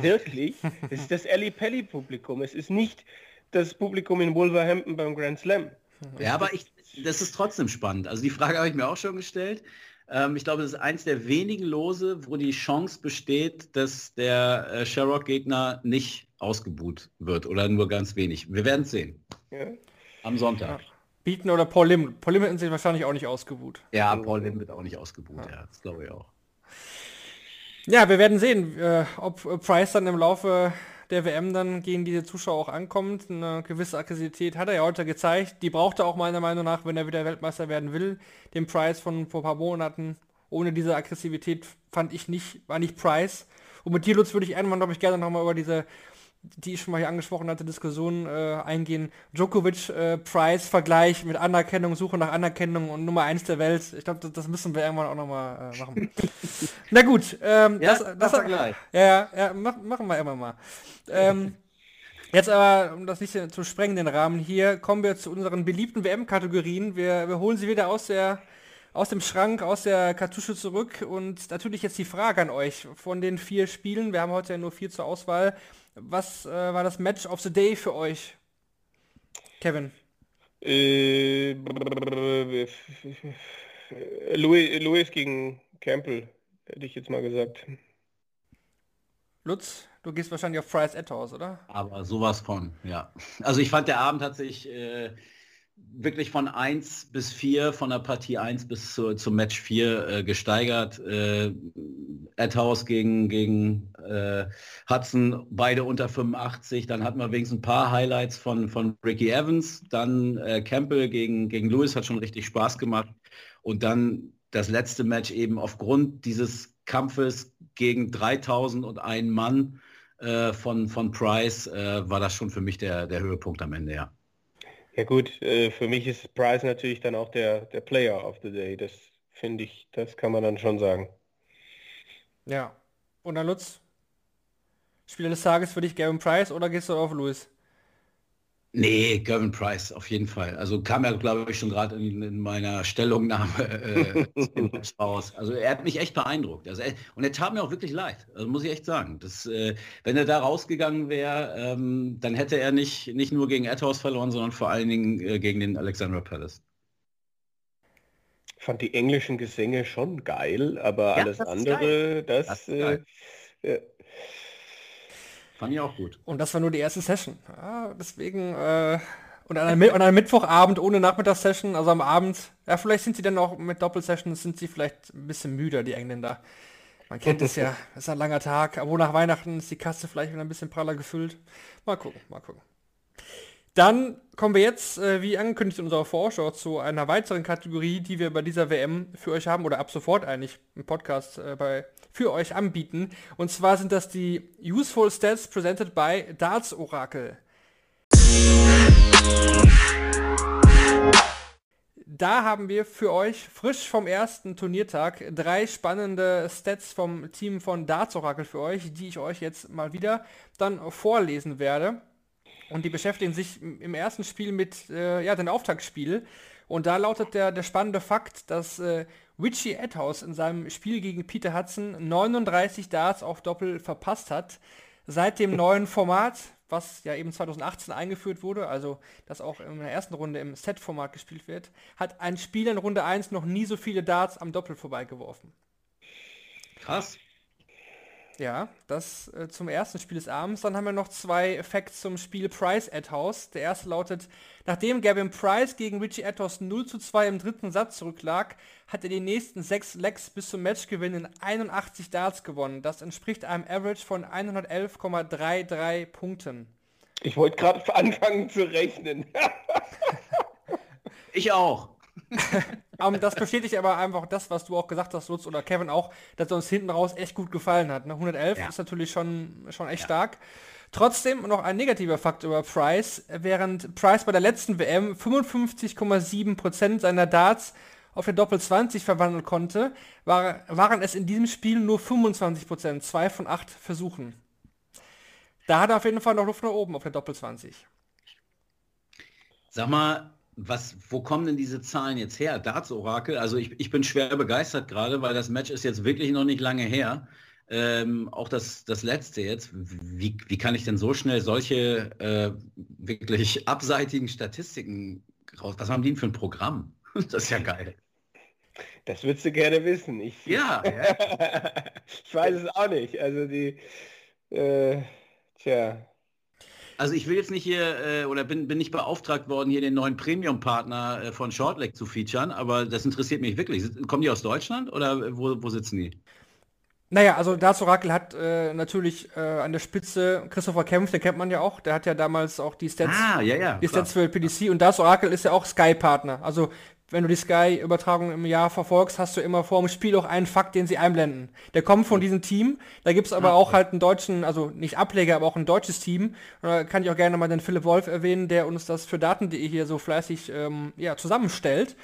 Wirklich? Es ist das Ali Pelli Publikum. Es ist nicht das Publikum in Wolverhampton beim Grand Slam. Ja, aber ich, das ist trotzdem spannend. Also die Frage habe ich mir auch schon gestellt. Ähm, ich glaube, das ist eins der wenigen Lose, wo die Chance besteht, dass der äh, Sherrock-Gegner nicht ausgebuht wird oder nur ganz wenig. Wir werden es sehen. Ja. Am Sonntag. Ja. Bieten oder Paul Lim. Paul Lim sind wahrscheinlich auch nicht ausgebuht. Ja, Paul Lim wird auch nicht ausgebuht. Ja, ja das glaube ich auch. Ja, wir werden sehen, äh, ob Price dann im Laufe der WM dann gegen diese Zuschauer auch ankommt. Eine gewisse Aggressivität hat er ja heute gezeigt. Die braucht er auch meiner Meinung nach, wenn er wieder Weltmeister werden will. Den Price von vor ein paar Monaten ohne diese Aggressivität fand ich nicht, war nicht Price. Und mit dir, Lutz, würde ich irgendwann, glaube ich, gerne nochmal über diese die ich schon mal hier angesprochen hatte, Diskussion äh, eingehen. Djokovic-Price-Vergleich äh, mit Anerkennung, Suche nach Anerkennung und Nummer 1 der Welt. Ich glaube, das, das, müssen wir irgendwann auch nochmal äh, machen. (laughs) Na gut, ähm, ja, das, das, das gleich. Ja, ja, mach, machen wir immer mal. Ähm, (laughs) jetzt aber, um das nicht zu sprengen, den Rahmen hier, kommen wir zu unseren beliebten WM-Kategorien. Wir, wir holen sie wieder aus der aus dem Schrank, aus der Kartusche zurück und natürlich jetzt die Frage an euch von den vier Spielen. Wir haben heute ja nur vier zur Auswahl. Was äh, war das Match of the Day für euch? Kevin. Äh, Louis, Louis gegen Campbell, hätte ich jetzt mal gesagt. Lutz, du gehst wahrscheinlich auf Price Etthaus, oder? Aber sowas von, ja. Also ich fand, der Abend hat sich äh, wirklich von 1 bis 4, von der Partie 1 bis zu, zum Match 4 äh, gesteigert. Äh, Edhouse gegen, gegen äh, Hudson, beide unter 85. Dann hatten wir wenigstens ein paar Highlights von, von Ricky Evans. Dann äh, Campbell gegen, gegen Lewis hat schon richtig Spaß gemacht. Und dann das letzte Match eben aufgrund dieses Kampfes gegen 3001 Mann äh, von, von Price äh, war das schon für mich der, der Höhepunkt am Ende, ja. Ja gut, äh, für mich ist Price natürlich dann auch der, der Player of the Day. Das finde ich, das kann man dann schon sagen. Ja. Und dann Lutz? Spieler des Tages für dich Gavin Price oder gehst du auf Lewis? Nee, Gervin Price, auf jeden Fall. Also kam ja, glaube ich, schon gerade in, in, meiner Stellungnahme äh, (laughs) raus. Also er hat mich echt beeindruckt. Also er, und er tat mir auch wirklich leid, also muss ich echt sagen. Das, äh, wenn er da rausgegangen wäre, ähm, dann hätte er nicht, nicht nur gegen Edhouse verloren, sondern vor allen Dingen äh, gegen den Alexandra Palace. Ich fand die englischen Gesänge schon geil, aber ja, alles das andere, das, das äh, Fand ich auch gut. Und das war nur die erste Session. Ja, deswegen, äh, und an einem, an einem Mittwochabend ohne Nachmittagssession, also am Abend, ja, vielleicht sind sie dann auch mit Doppelsessions, sind sie vielleicht ein bisschen müder, die Engländer. Man kennt es ja, es ist ein langer Tag, aber nach Weihnachten ist die Kasse vielleicht wieder ein bisschen praller gefüllt. Mal gucken, mal gucken. Dann kommen wir jetzt, äh, wie angekündigt in unserer Vorschau, zu einer weiteren Kategorie, die wir bei dieser WM für euch haben, oder ab sofort eigentlich im Podcast äh, bei für euch anbieten. Und zwar sind das die Useful Stats presented by Darts Oracle. Da haben wir für euch frisch vom ersten Turniertag drei spannende Stats vom Team von Darts Oracle für euch, die ich euch jetzt mal wieder dann vorlesen werde. Und die beschäftigen sich im ersten Spiel mit äh, ja, dem Auftaktspiel. Und da lautet der, der spannende Fakt, dass äh, Richie Edhouse in seinem Spiel gegen Peter Hudson 39 Darts auf Doppel verpasst hat. Seit dem neuen Format, was ja eben 2018 eingeführt wurde, also das auch in der ersten Runde im Set-Format gespielt wird, hat ein Spieler in Runde 1 noch nie so viele Darts am Doppel vorbeigeworfen. Krass. Ja, das äh, zum ersten Spiel des Abends. Dann haben wir noch zwei Facts zum Spiel Price at House. Der erste lautet, nachdem Gavin Price gegen Richie Attos 0 zu 2 im dritten Satz zurücklag, hat er die nächsten sechs Legs bis zum Matchgewinn in 81 Darts gewonnen. Das entspricht einem Average von 111,33 Punkten. Ich wollte gerade (laughs) anfangen zu rechnen. (laughs) ich auch. (laughs) um, das bestätigt aber einfach das, was du auch gesagt hast, Lutz oder Kevin auch, dass er uns hinten raus echt gut gefallen hat. Ne? 111 ja. ist natürlich schon, schon echt ja. stark. Trotzdem noch ein negativer Fakt über Price. Während Price bei der letzten WM 55,7% seiner Darts auf der Doppel 20 verwandeln konnte, war, waren es in diesem Spiel nur 25%, zwei von acht Versuchen. Da hat er auf jeden Fall noch Luft nach oben auf der Doppel 20. Sag mal, was, wo kommen denn diese Zahlen jetzt her? Darts Orakel, also ich, ich bin schwer begeistert gerade, weil das Match ist jetzt wirklich noch nicht lange her. Ähm, auch das, das letzte jetzt. Wie, wie kann ich denn so schnell solche äh, wirklich abseitigen Statistiken raus? Was haben die denn für ein Programm? (laughs) Das ist ja geil. Das würdest du gerne wissen. Ich, ja. ja. (laughs) ich weiß es auch nicht. Also die, äh, tja, also ich will jetzt nicht hier, äh, oder bin, bin nicht beauftragt worden, hier den neuen Premium-Partner äh, von Shortleg zu featuren, aber das interessiert mich wirklich. Kommen die aus Deutschland oder wo, wo sitzen die? Naja, also Darts Oracle hat äh, natürlich äh, an der Spitze Christopher Kempf, den kennt man ja auch, der hat ja damals auch die Stats, ah, ja, ja, die Stats für PDC und Darts Oracle ist ja auch Sky-Partner. Also wenn du die Sky-Übertragung im Jahr verfolgst, hast du immer vor dem Spiel auch einen Fakt, den sie einblenden. Der kommt von diesem Team. Da gibt's aber auch halt einen deutschen, also nicht Ableger, aber auch ein deutsches Team. Da kann ich auch gerne mal den Philipp Wolf erwähnen, der uns das für Daten.de hier so fleißig ähm, ja, zusammenstellt.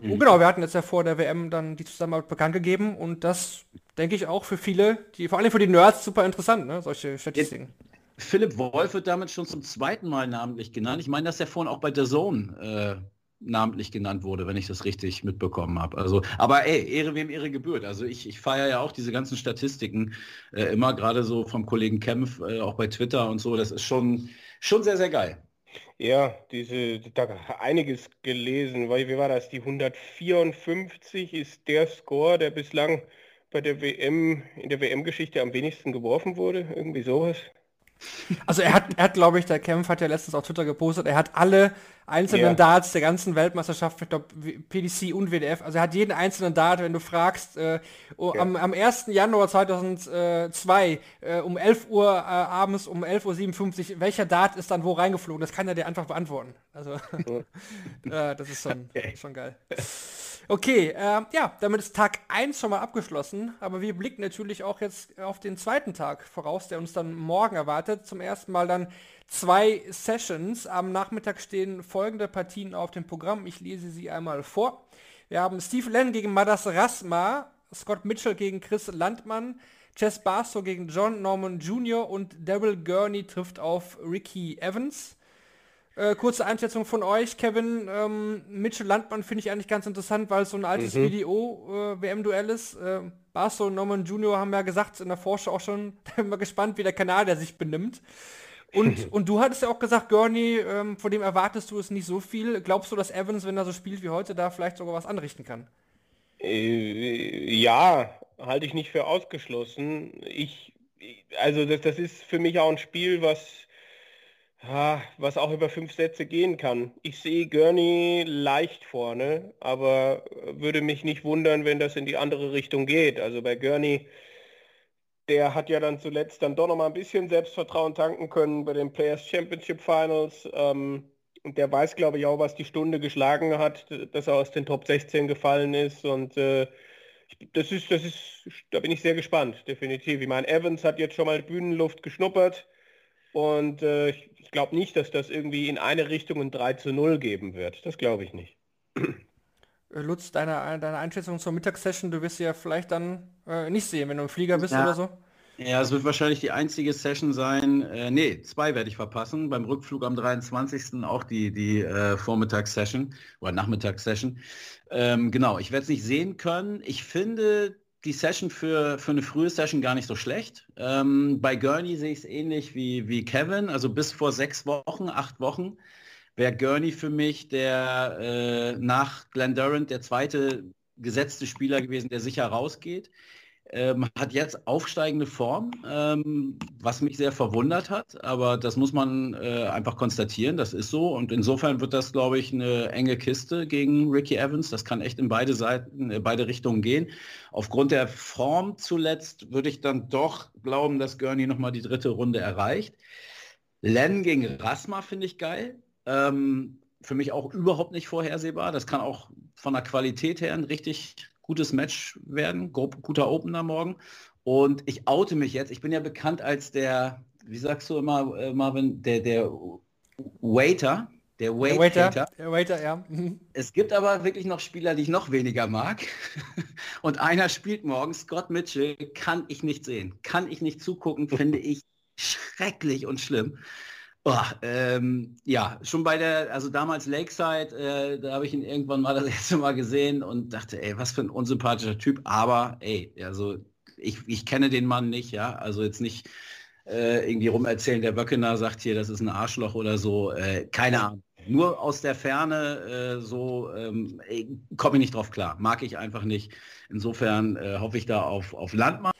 Mhm. Und genau, wir hatten jetzt ja vor der WM dann die Zusammenarbeit bekannt gegeben und das denke ich auch für viele, die vor allem für die Nerds super interessant, ne? solche Statistiken. Philipp Wolf wird damit schon zum zweiten Mal namentlich genannt. Ich meine, dass er vorhin auch bei der Zone äh, namentlich genannt wurde, wenn ich das richtig mitbekommen habe. Also, aber ey, Ehre wem Ehre gebührt. Also ich, ich feiere ja auch diese ganzen Statistiken äh, immer gerade so vom Kollegen Kempf, äh, auch bei Twitter und so. Das ist schon, schon sehr, sehr geil. Ja, diese, da einiges gelesen, weil wie war das? Die 154 ist der Score, der bislang bei der WM, in der WM-Geschichte am wenigsten geworfen wurde. Irgendwie sowas. Also er hat, er hat glaube ich, der Kempf hat ja letztens auf Twitter gepostet, er hat alle einzelnen yeah. Darts der ganzen Weltmeisterschaft, ich glaube PDC und WDF, also er hat jeden einzelnen Dart, wenn du fragst, äh, oh, am, am 1. Januar 2002 äh, um 11 Uhr äh, abends, um 11.57 Uhr, welcher Dart ist dann wo reingeflogen? Das kann er dir einfach beantworten. Also (laughs) äh, das ist schon, okay. schon geil. Okay, äh, ja, damit ist Tag 1 schon mal abgeschlossen, aber wir blicken natürlich auch jetzt auf den zweiten Tag voraus, der uns dann morgen erwartet. Zum ersten Mal dann zwei Sessions. Am Nachmittag stehen folgende Partien auf dem Programm. Ich lese sie einmal vor. Wir haben Steve Lenn gegen Madas Rasma, Scott Mitchell gegen Chris Landmann, Chess Barstow gegen John Norman Jr. und Daryl Gurney trifft auf Ricky Evans. Äh, kurze Einschätzung von euch, Kevin. Ähm, Mitchell Landmann finde ich eigentlich ganz interessant, weil es so ein altes Mhm. Video-WM-Duell ist. Äh, Barso und Norman Junior haben ja gesagt in der Vorschau auch schon, (laughs) da bin mal gespannt, wie der Kanadier sich benimmt. Und, (laughs) und du hattest ja auch gesagt, Gurney, ähm, von dem erwartest du es nicht so viel. Glaubst du, dass Evans, wenn er so spielt wie heute, da vielleicht sogar was anrichten kann? Äh, ja, halte ich nicht für ausgeschlossen. Ich, also das, das ist für mich auch ein Spiel, was, was auch über fünf Sätze gehen kann. Ich sehe Gurney leicht vorne, aber würde mich nicht wundern, wenn das in die andere Richtung geht. Also bei Gurney, der hat ja dann zuletzt dann doch noch mal ein bisschen Selbstvertrauen tanken können bei den Players Championship Finals. Ähm, und der weiß, glaube ich, auch, was die Stunde geschlagen hat, dass er aus den Top 16 gefallen ist. Und äh, das ist, das ist, da bin ich sehr gespannt, definitiv. Ich meine, Evans hat jetzt schon mal Bühnenluft geschnuppert. Und äh, ich, glaube nicht, dass das irgendwie in eine Richtung ein 3 zu 0 geben wird. Das glaube ich nicht. Äh, Lutz, deine, deine Einschätzung zur Mittagssession, du wirst sie ja vielleicht dann äh, nicht sehen, wenn du im Flieger bist Ja. oder so. Ja, es wird wahrscheinlich die einzige Session sein. Äh, nee, zwei werde ich verpassen. Beim Rückflug am 23. auch die, die äh, Vormittagssession oder Nachmittagssession. Ähm, genau, ich werde es nicht sehen können. Ich finde die Session für, für eine frühe Session gar nicht so schlecht. Ähm, bei Gurney sehe ich es ähnlich wie, wie Kevin. Also bis vor sechs Wochen, acht Wochen wäre Gurney für mich der äh, nach Glenn Durant der zweite gesetzte Spieler gewesen, der sicher rausgeht ähm, hat jetzt aufsteigende Form, ähm, was mich sehr verwundert hat, aber das muss man äh, einfach konstatieren, das ist so und insofern wird das, glaube ich, eine enge Kiste gegen Ricky Evans, das kann echt in beide Seiten, äh, beide Richtungen gehen. Aufgrund der Form zuletzt würde ich dann doch glauben, dass Gurney nochmal die dritte Runde erreicht. Len gegen Rasma finde ich geil. Ähm, für mich auch überhaupt nicht vorhersehbar. Das kann auch von der Qualität her ein richtig gutes Match werden. Guter Opener morgen. Und ich oute mich jetzt. Ich bin ja bekannt als der, wie sagst du immer, äh, Marvin, der, der Waiter. Der Der Wait Waiter, der Waiter, ja. Mhm. es gibt aber wirklich noch Spieler, die ich noch weniger mag. (laughs) Und einer spielt morgen, Scott Mitchell, kann ich nicht sehen. Kann ich nicht zugucken, finde ich schrecklich und schlimm. Oh, ähm, ja, schon bei der, also damals Lakeside, äh, da habe ich ihn irgendwann mal das (laughs) erste Mal gesehen und dachte, ey, was für ein unsympathischer Typ. Aber, ey, also ich, ich kenne den Mann nicht, ja. Also jetzt nicht äh, irgendwie rumerzählen, der Böckener sagt hier, das ist ein Arschloch oder so. Äh, keine Ahnung. Nur aus der Ferne äh, so ähm, komme ich nicht drauf klar. Mag ich einfach nicht. Insofern äh, hoffe ich da auf, auf Landmann.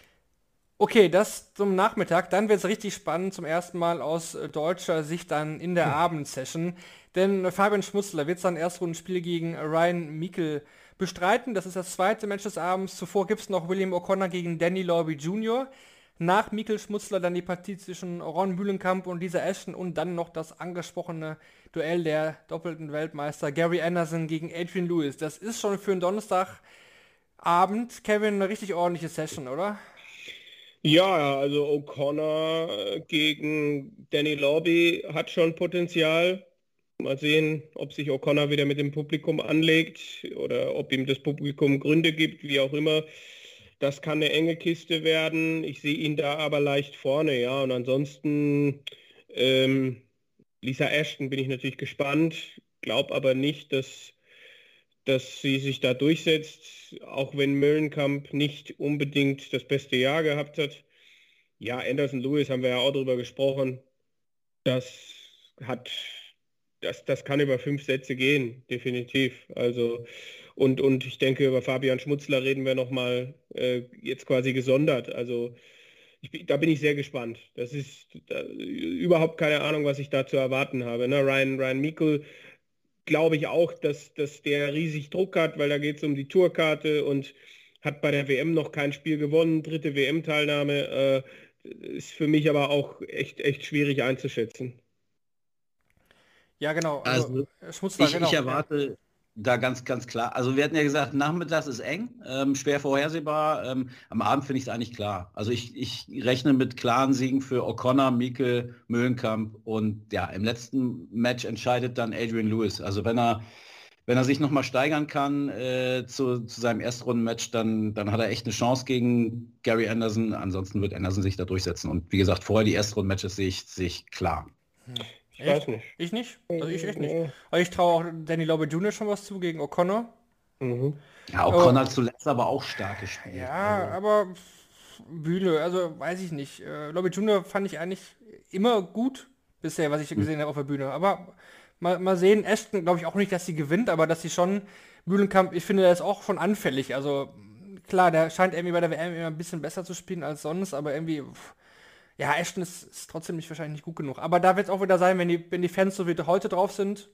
Okay, das zum Nachmittag. Dann wird es richtig spannend, zum ersten Mal aus äh, deutscher Sicht dann in der Abendsession. Denn äh, Fabian Schmutzler wird sein Erstrundenspiel gegen Ryan Meikle bestreiten. Das ist das zweite Match des Abends. Zuvor gibt es noch William O'Connor gegen Danny Lorby Jr. Nach Mikkel Schmutzler dann die Partie zwischen Ron Mühlenkamp und Lisa Ashton und dann noch das angesprochene Duell der doppelten Weltmeister Gary Anderson gegen Adrian Lewis. Das ist schon für einen Donnerstagabend, Kevin, eine richtig ordentliche Session, oder? Ja, also O'Connor äh, gegen Danny Lorby hat schon Potenzial. Mal sehen, ob sich O'Connor wieder mit dem Publikum anlegt oder ob ihm das Publikum Gründe gibt, wie auch immer. Das kann eine enge Kiste werden. Ich sehe ihn da aber leicht vorne, ja. Und ansonsten ähm, Lisa Ashton bin ich natürlich gespannt, glaube aber nicht, dass, dass sie sich da durchsetzt, auch wenn Möllenkamp nicht unbedingt das beste Jahr gehabt hat. Ja, Anderson Lewis haben wir ja auch drüber gesprochen. Das hat, das, das kann über fünf Sätze gehen, definitiv. Also und, und ich denke, über Fabian Schmutzler reden wir nochmal äh, jetzt quasi gesondert. Also ich, da bin ich sehr gespannt. Das ist da, überhaupt keine Ahnung, was ich da zu erwarten habe. Ne? Ryan, Ryan Meikle glaube ich auch, dass, dass der riesig Druck hat, weil da geht es um die Tourkarte und hat bei der WM noch kein Spiel gewonnen. Dritte WM-Teilnahme äh, ist für mich aber auch echt, echt schwierig einzuschätzen. Ja, genau. Also, Schmutzler, Ich, genau. ich erwarte da ganz, ganz klar. Also wir hatten ja gesagt, nachmittags ist eng, ähm, schwer vorhersehbar. Ähm, am Abend finde ich es eigentlich klar. Also ich, ich rechne mit klaren Siegen für O'Connor, Mieke, Mühlenkamp und ja, im letzten Match entscheidet dann Adrian Lewis. Also wenn er wenn er sich nochmal steigern kann äh, zu, zu seinem Erstrundenmatch, dann, dann hat er echt eine Chance gegen Gary Anderson. Ansonsten wird Anderson sich da durchsetzen. Und wie gesagt, vorher die Erstrundenmatches sehe ich, sehe ich klar. Ich weiß nicht. Ich nicht? Also ich echt nicht. Aber ich traue auch Danny Lobby Jr. schon was zu gegen O'Connor. Mhm. Ja, O'Connor zuletzt aber auch stark gespielt. Ja, aber Bühne, also weiß ich nicht. Äh, Lobby Jr. fand ich eigentlich immer gut bisher, was ich gesehen habe auf der Bühne. Aber mal, mal sehen, Ashton glaube ich auch nicht, dass sie gewinnt, aber dass sie schon Mühlenkamp, ich finde, der ist auch schon anfällig. Also klar, der scheint irgendwie bei der WM immer ein bisschen besser zu spielen als sonst, aber irgendwie, pff, ja, Ashton ist, ist trotzdem nicht wahrscheinlich nicht gut genug. Aber da wird es auch wieder sein, wenn die, wenn die Fans so wie heute drauf sind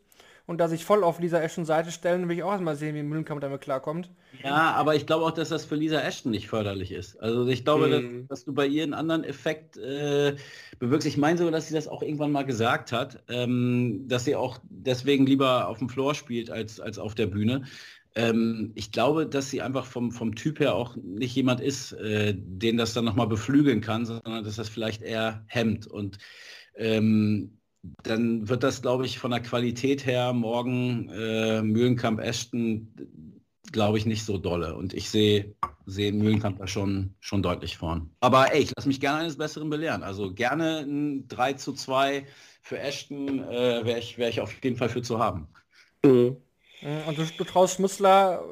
und da sich voll auf Lisa Ashton Seite stellen, will ich auch erstmal sehen, wie Mühlenkamp damit klarkommt. Ja, aber ich glaube auch, dass das für Lisa Ashton nicht förderlich ist. Also ich glaube, Mhm. dass, dass du bei ihr einen anderen Effekt äh, bewirkst. Ich meine sogar, dass sie das auch irgendwann mal gesagt hat, ähm, dass sie auch deswegen lieber auf dem Floor spielt als, als auf der Bühne. Ähm, ich glaube, dass sie einfach vom, vom Typ her auch nicht jemand ist, äh, den das dann nochmal beflügeln kann, sondern dass das vielleicht eher hemmt. Und ähm, dann wird das, glaube ich, von der Qualität her morgen äh, Mühlenkamp Ashton, glaube ich, nicht so dolle. Und ich sehe sehe Mühlenkamp da schon, schon deutlich vorn. Aber ey, ich lasse mich gerne eines Besseren belehren. Also gerne ein 3 zu 2 für Ashton äh, wäre ich, wär ich auf jeden Fall für zu haben. Mhm. Mm, Und du, du traust Schmutzler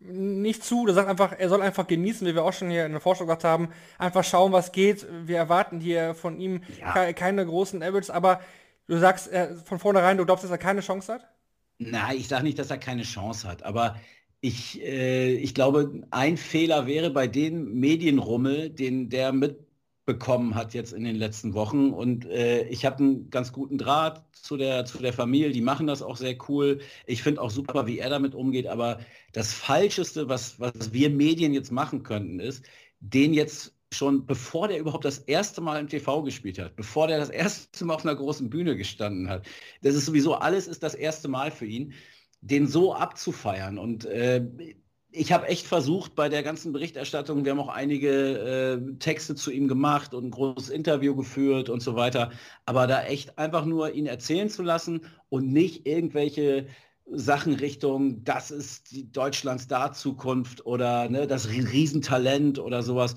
äh, nicht zu, du sagst einfach, er soll einfach genießen, wie wir auch schon hier in der Vorschau gesagt haben, einfach schauen, was geht. Wir erwarten hier von ihm Ja. ke keine großen Averages, aber du sagst äh, von vornherein, du glaubst, dass er keine Chance hat? Nein, ich sage nicht, dass er keine Chance hat, aber ich, äh, ich glaube, ein Fehler wäre bei dem Medienrummel, den der mitbekommen hat jetzt in den letzten Wochen. Und äh, ich habe einen ganz guten Draht zu der, zu der Familie, die machen das auch sehr cool. Ich finde auch super, wie er damit umgeht, aber das Falscheste, was, was wir Medien jetzt machen könnten, ist, den jetzt schon bevor der überhaupt das erste Mal im TV gespielt hat, bevor der das erste Mal auf einer großen Bühne gestanden hat, das ist sowieso alles ist das erste Mal für ihn, den so abzufeiern. Und äh, ich habe echt versucht bei der ganzen Berichterstattung, wir haben auch einige äh, Texte zu ihm gemacht und ein großes Interview geführt und so weiter, aber da echt einfach nur ihn erzählen zu lassen und nicht irgendwelche Sachen Richtung, das ist die Deutschlands Star-Zukunft oder ne, das Riesentalent oder sowas.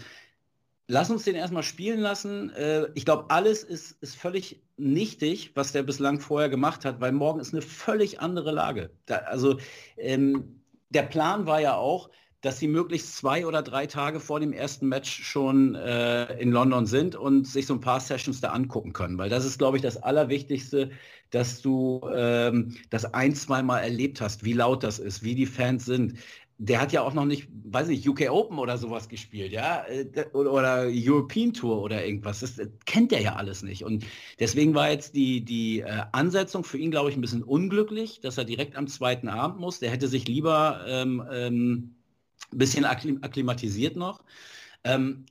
Lass uns den erstmal spielen lassen. Äh, ich glaube, alles ist, ist völlig nichtig, was der bislang vorher gemacht hat, weil morgen ist eine völlig andere Lage. Da, also ähm, der Plan war ja auch, dass sie möglichst zwei oder drei Tage vor dem ersten Match schon äh, in London sind und sich so ein paar Sessions da angucken können. Weil das ist, glaube ich, das Allerwichtigste, dass du ähm, das ein, zwei Mal erlebt hast, wie laut das ist, wie die Fans sind der hat ja auch noch nicht, weiß nicht, UK Open oder sowas gespielt, ja, äh, oder, European Tour oder irgendwas. Das, das kennt der ja alles nicht. Und deswegen war jetzt die, die äh, Ansetzung für ihn, glaube ich, ein bisschen unglücklich, dass er direkt am zweiten Abend muss. Der hätte sich lieber ähm, ähm, ein bisschen akklim akklimatisiert noch. Ähm,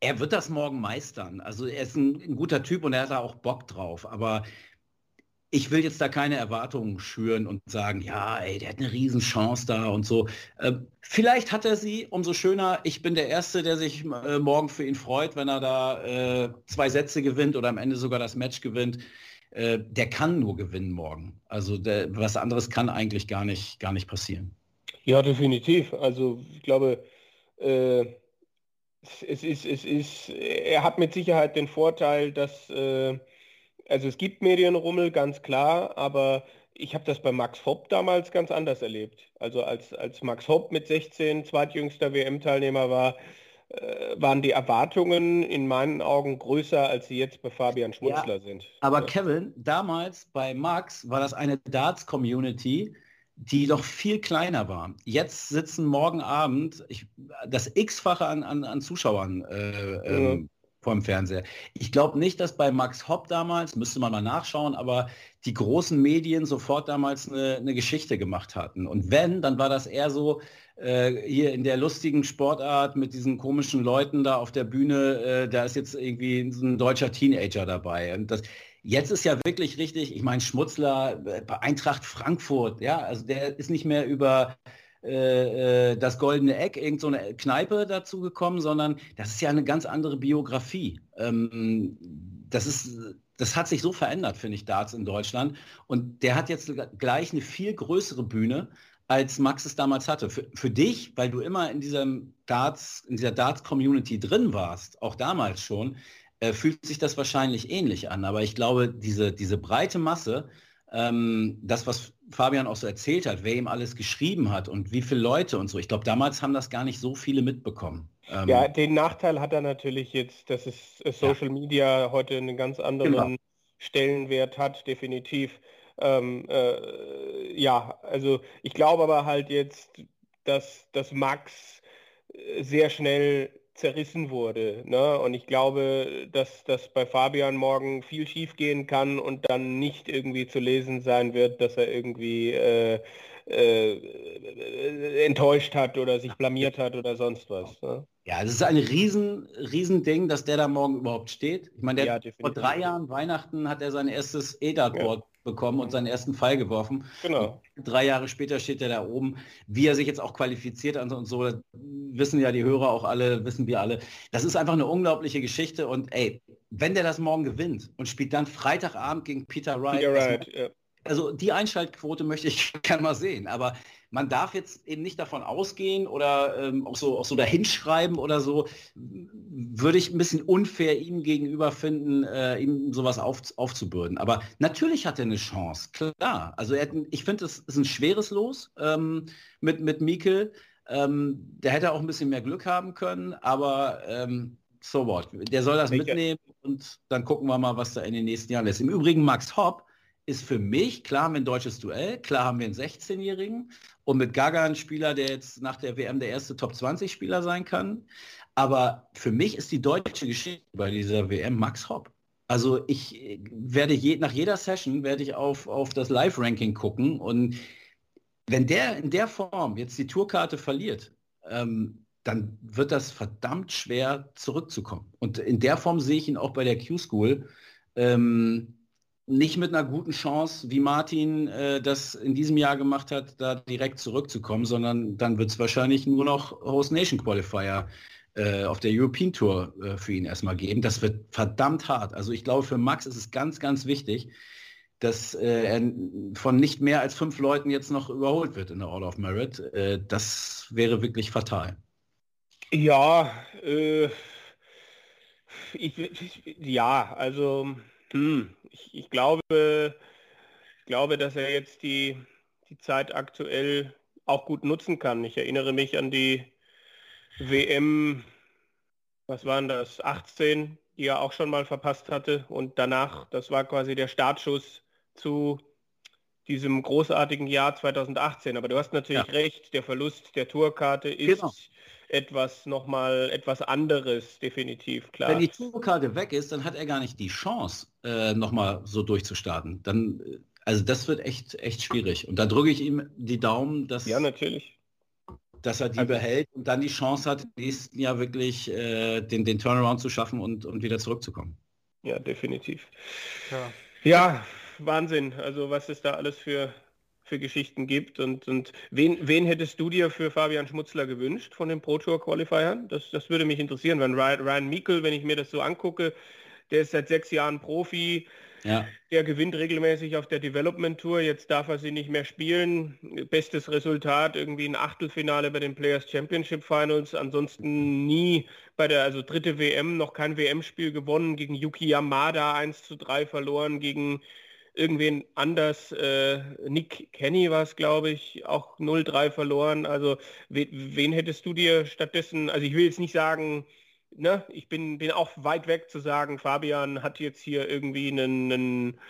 er wird das morgen meistern. Also er ist ein, ein guter Typ und er hat da auch Bock drauf. Aber ich will jetzt da keine Erwartungen schüren und sagen, ja, ey, der hat eine Riesenchance da und so. Ähm, vielleicht hat er sie, umso schöner. Ich bin der Erste, der sich äh, morgen für ihn freut, wenn er da äh, zwei Sätze gewinnt oder am Ende sogar das Match gewinnt. Äh, der kann nur gewinnen morgen. Also der, was anderes kann eigentlich gar nicht, gar nicht passieren. Ja, definitiv. Also ich glaube, äh, es ist, es ist, er hat mit Sicherheit den Vorteil, dass, äh, also es gibt Medienrummel, ganz klar, aber ich habe das bei Max Hopp damals ganz anders erlebt. Also als, als Max Hopp mit 16 zweitjüngster WM-Teilnehmer war, äh, waren die Erwartungen in meinen Augen größer, als sie jetzt bei Fabian Schmutzler sind. Aber Ja. Kevin, damals bei Max war das eine Darts-Community, die doch viel kleiner war. Jetzt sitzen morgen Abend ich, das x-fache an, an, an Zuschauern äh, ähm, vor dem Fernseher. Ich glaube nicht, dass bei Max Hopp damals, müsste man mal nachschauen, aber die großen Medien sofort damals eine, eine Geschichte gemacht hatten. Und wenn, dann war das eher so äh, hier in der lustigen Sportart mit diesen komischen Leuten da auf der Bühne, äh, da ist jetzt irgendwie ein deutscher Teenager dabei. Und das, Jetzt ist ja wirklich richtig, ich meine, Schmutzler äh, bei Eintracht Frankfurt, ja, also der ist nicht mehr über äh, äh, das goldene Eck, irgend so Kneipe dazu gekommen, sondern das ist ja eine ganz andere Biografie. Ähm, das ist, das hat sich so verändert, finde ich, Darts in Deutschland. Und der hat jetzt gleich eine viel größere Bühne, als Max es damals hatte. Für, für dich, weil du immer in diesem Darts, in dieser Darts-Community drin warst, auch damals schon, äh, fühlt sich das wahrscheinlich ähnlich an. Aber ich glaube, diese, diese breite Masse, ähm, das, was Fabian auch so erzählt hat, wer ihm alles geschrieben hat und wie viele Leute und so, ich glaube, damals haben das gar nicht so viele mitbekommen. Ähm, ja, den Nachteil hat er natürlich jetzt, dass es äh, Social ja. Media heute einen ganz anderen genau. Stellenwert hat, definitiv. Ähm, äh, ja, also ich glaube aber halt jetzt, dass, dass Max äh, sehr schnell zerrissen wurde. Ne? Und ich glaube, dass das bei Fabian morgen viel schief gehen kann und dann nicht irgendwie zu lesen sein wird, dass er irgendwie äh, äh, enttäuscht hat oder sich blamiert hat oder sonst was. Ne? Ja, es ist ein riesen, riesen Ding, dass der da morgen überhaupt steht. Ich meine, ja, vor drei Jahren Weihnachten hat er sein erstes E-Dartboard bekommen und seinen ersten Fall geworfen. Genau. Drei Jahre später steht er da oben. Wie er sich jetzt auch qualifiziert und so, wissen ja die Hörer auch alle, wissen wir alle. Das ist einfach eine unglaubliche Geschichte und ey, wenn der das morgen gewinnt und spielt dann Freitagabend gegen Peter Wright, Peter Wright ja. also die Einschaltquote möchte ich (laughs) gerne mal sehen, aber man darf jetzt eben nicht davon ausgehen oder ähm, auch, so, auch so dahinschreiben oder so, würde ich ein bisschen unfair ihm gegenüber finden, äh, ihm sowas auf, aufzubürden. Aber natürlich hat er eine Chance, klar. Also er, ich finde, es ist ein schweres Los ähm, mit, mit Mikel. Ähm, der hätte auch ein bisschen mehr Glück haben können, aber ähm, so what. Der soll das mitnehmen und dann gucken wir mal, was da in den nächsten Jahren ist. Im Übrigen Max Hopp ist für mich, klar haben wir ein deutsches Duell, klar haben wir einen 16-Jährigen und mit Gaga ein Spieler, der jetzt nach der WM der erste Top-20-Spieler sein kann. Aber für mich ist die deutsche Geschichte bei dieser WM Max Hopp. Also ich werde je, nach jeder Session werde ich auf, auf das Live-Ranking gucken und wenn der in der Form jetzt die Tourkarte verliert, ähm, dann wird das verdammt schwer zurückzukommen. Und in der Form sehe ich ihn auch bei der Q-School. Ähm, nicht mit einer guten Chance, wie Martin äh, das in diesem Jahr gemacht hat, da direkt zurückzukommen, sondern dann wird es wahrscheinlich nur noch Host Nation Qualifier äh, auf der European Tour äh, für ihn erstmal geben. Das wird verdammt hart. Also ich glaube, für Max ist es ganz, ganz wichtig, dass äh, er von nicht mehr als fünf Leuten jetzt noch überholt wird in der All of Merit. Äh, das wäre wirklich fatal. Ja, äh, ich, ich, ja, also hm, ich, ich, glaube, ich glaube, dass er jetzt die, die Zeit aktuell auch gut nutzen kann. Ich erinnere mich an die WM, was waren das, 18, die er auch schon mal verpasst hatte. Und danach, das war quasi der Startschuss zu diesem großartigen Jahr 2018. Aber du hast natürlich ja. recht, der Verlust der Tourkarte ist genau etwas nochmal etwas anderes, definitiv, klar. Wenn die Tourkarte weg ist, dann hat er gar nicht die Chance, äh, nochmal so durchzustarten. Dann, äh, also das wird echt, echt schwierig. Und da drücke ich ihm die Daumen, dass, ja, natürlich. dass er die also, behält und dann die Chance hat, im nächsten Jahr wirklich äh, den, den Turnaround zu schaffen und, und wieder zurückzukommen. Ja, definitiv. Ja. ja, Wahnsinn. Also was ist da alles für für Geschichten gibt. Und, und wen, wen hättest du dir für Fabian Schmutzler gewünscht von den Pro Tour Qualifiern? Das, das würde mich interessieren, wenn Ryan, Ryan Meikle, wenn ich mir das so angucke, der ist seit sechs Jahren Profi, ja. der gewinnt regelmäßig auf der Development Tour, jetzt darf er sie nicht mehr spielen. Bestes Resultat, irgendwie ein Achtelfinale bei den Players Championship Finals, ansonsten nie bei der, also dritte WM, noch kein WM-Spiel gewonnen, gegen Yuki Yamada 1 zu 3 verloren, gegen irgendwen anders, äh, Nick Kenny war es, glaube ich, auch 0-3 verloren. Also wen, wen, hättest du dir stattdessen, also ich will jetzt nicht sagen, ne, ich bin, bin auch weit weg zu sagen, Fabian hat jetzt hier irgendwie einen, einen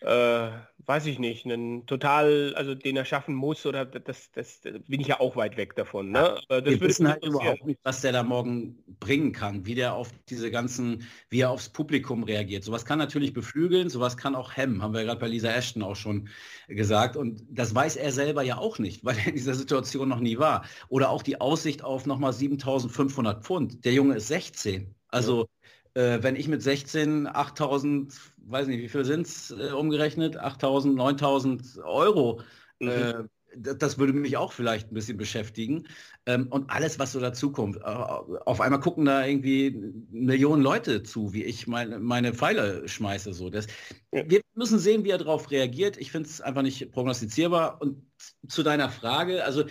äh, weiß ich nicht, einen total, also den er schaffen muss oder das, das, das bin ich ja auch weit weg davon. Ne? Ja, wir wissen halt überhaupt nicht, was der da morgen bringen kann, wie der auf diese ganzen, wie er aufs Publikum reagiert. Sowas kann natürlich beflügeln, sowas kann auch hemmen, haben wir gerade bei Lisa Ashton auch schon gesagt. Und das weiß er selber ja auch nicht, (laughs) weil er in dieser Situation noch nie war. Oder auch die Aussicht auf nochmal 7500 Pfund. Der Junge ist 16. Also ja äh, wenn ich mit 16 8000, weiß nicht, wie viel sind es äh, umgerechnet, 8000, 9000 Euro, mhm. äh, das würde mich auch vielleicht ein bisschen beschäftigen. Ähm, und alles, was so dazukommt. Äh, auf einmal gucken da irgendwie Millionen Leute zu, wie ich meine, meine Pfeile schmeiße. So. Das. Wir müssen sehen, wie er darauf reagiert. Ich finde es einfach nicht prognostizierbar. Und zu deiner Frage, also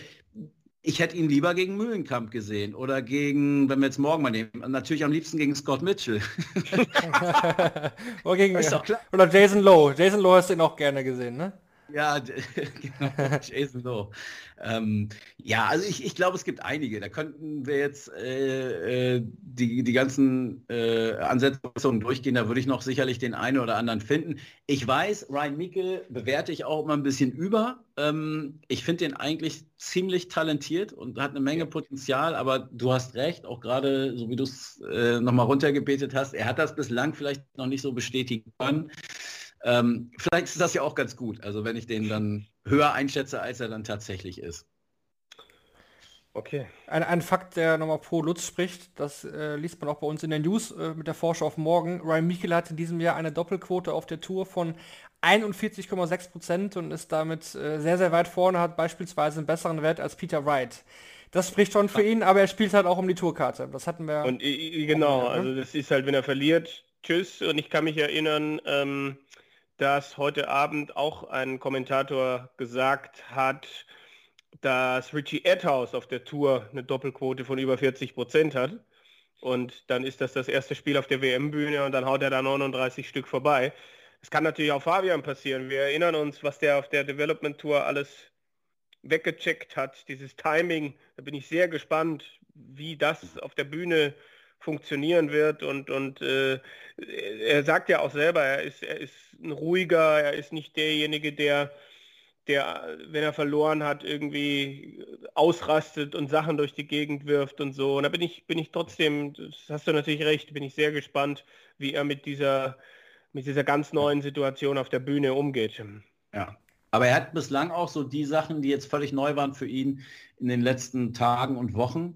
ich hätte ihn lieber gegen Mühlenkamp gesehen oder gegen, wenn wir jetzt morgen mal nehmen, natürlich am liebsten gegen Scott Mitchell. (laughs) oder, gegen, oder Jason Lowe. Jason Lowe hast du ihn auch gerne gesehen, ne? Ja, (laughs) genau, Jason Lowe. Ähm, ja, also ich, ich glaube, es gibt einige. Da könnten wir jetzt äh, äh, die, die ganzen äh, Ansetzungen durchgehen. Da würde ich noch sicherlich den einen oder anderen finden. Ich weiß, Ryan Mikkel bewerte ich auch immer ein bisschen über. Ähm, ich finde den eigentlich ziemlich talentiert und hat eine Menge Potenzial, aber du hast recht, auch gerade so wie du es äh, nochmal runtergebetet hast, er hat das bislang vielleicht noch nicht so bestätigen können. Ähm, vielleicht ist das ja auch ganz gut, also wenn ich den dann höher einschätze, als er dann tatsächlich ist. Okay. Ein, ein Fakt, der nochmal pro Lutz spricht, das äh, liest man auch bei uns in den News äh, mit der Vorschau auf morgen. Ryan Michel hat in diesem Jahr eine Doppelquote auf der Tour von 41,6 Prozent und ist damit äh, sehr, sehr weit vorne, hat beispielsweise einen besseren Wert als Peter Wright. Das spricht schon für ihn, aber er spielt halt auch um die Tourkarte. Das hatten wir. Und genau, ne? also das ist halt, wenn er verliert, tschüss. Und ich kann mich erinnern, ähm, dass heute Abend auch ein Kommentator gesagt hat, dass Richie Edhouse auf der Tour eine Doppelquote von über 40 Prozent hat. Und dann ist das das erste Spiel auf der WM-Bühne und dann haut er da 39 Stück vorbei. Es kann natürlich auch Fabian passieren. Wir erinnern uns, was der auf der Development Tour alles weggecheckt hat. Dieses Timing, da bin ich sehr gespannt, wie das auf der Bühne funktionieren wird und, und äh, er sagt ja auch selber, er ist, er ist ein ruhiger, er ist nicht derjenige, der, der, wenn er verloren hat, irgendwie ausrastet und Sachen durch die Gegend wirft und so. Und da bin ich, bin ich trotzdem, das hast du natürlich recht, bin ich sehr gespannt, wie er mit dieser, mit dieser ganz neuen Situation auf der Bühne umgeht. Ja. Aber er hat bislang auch so die Sachen, die jetzt völlig neu waren für ihn in den letzten Tagen und Wochen,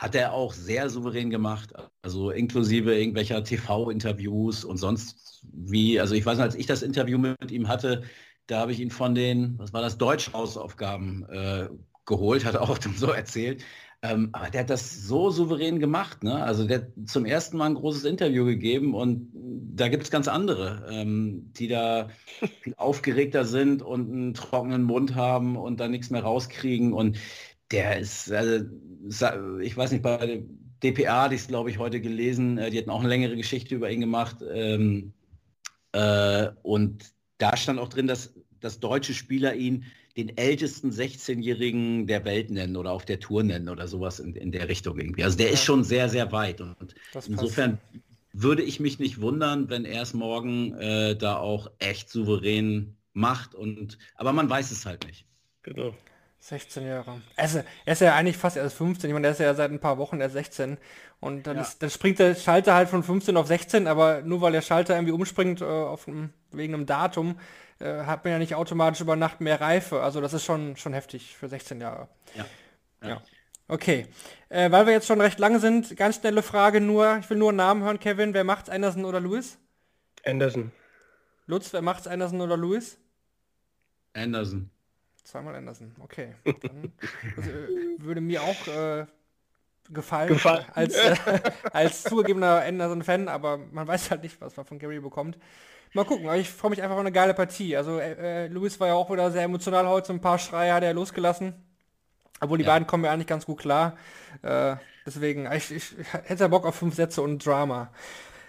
hat er auch sehr souverän gemacht. Also inklusive irgendwelcher TV-Interviews und sonst wie. Also ich weiß nicht, als ich das Interview mit ihm hatte, da habe ich ihn von den, was war das, Deutschhausaufgaben äh, geholt, hat er auch (laughs) so erzählt. Ähm, aber der hat das so souverän gemacht. Ne? Also der hat zum ersten Mal ein großes Interview gegeben und da gibt es ganz andere, ähm, die da viel aufgeregter sind und einen trockenen Mund haben und da nichts mehr rauskriegen. Und der ist, also, ich weiß nicht, bei DPA, die ist, glaube ich, heute gelesen, äh, die hatten auch eine längere Geschichte über ihn gemacht. Ähm, äh, und da stand auch drin, dass, dass deutsche Spieler ihn den ältesten 16-Jährigen der Welt nennen oder auf der Tour nennen oder sowas in, in der Richtung irgendwie. Also der ja. ist schon sehr, sehr weit. Und, und insofern würde ich mich nicht wundern, wenn er es morgen äh, da auch echt souverän macht. Und, aber man weiß es halt nicht. Genau. 16 Jahre. Also, er ist ja eigentlich fast erst 15. Ich meine, der ist ja seit ein paar Wochen erst 16. Und dann, ja. ist, dann springt der Schalter halt von 15 auf 16, aber nur weil der Schalter irgendwie umspringt äh, auf, wegen einem Datum, äh, hat man ja nicht automatisch über Nacht mehr Reife. Also das ist schon, schon heftig für 16 Jahre. Ja. ja. ja. Okay. Äh, weil wir jetzt schon recht lang sind, ganz schnelle Frage nur. Ich will nur einen Namen hören, Kevin. Wer macht's, Anderson oder Lewis? Anderson. Lutz, wer macht's, Anderson oder Lewis? Anderson. Zweimal Anderson, okay. Dann, (laughs) also, würde mir auch äh, gefallen, gefallen. als, äh, (laughs) als zugegebener Anderson-Fan, aber man weiß halt nicht, was man von Gary bekommt. Mal gucken, aber ich freue mich einfach auf eine geile Partie. Also äh, äh Luis war ja auch wieder sehr emotional heute, so ein paar Schreie hat er losgelassen. Obwohl die ja. beiden kommen ja eigentlich ganz gut klar. Äh, deswegen, ich, ich, ich hätte Bock auf fünf Sätze und Drama.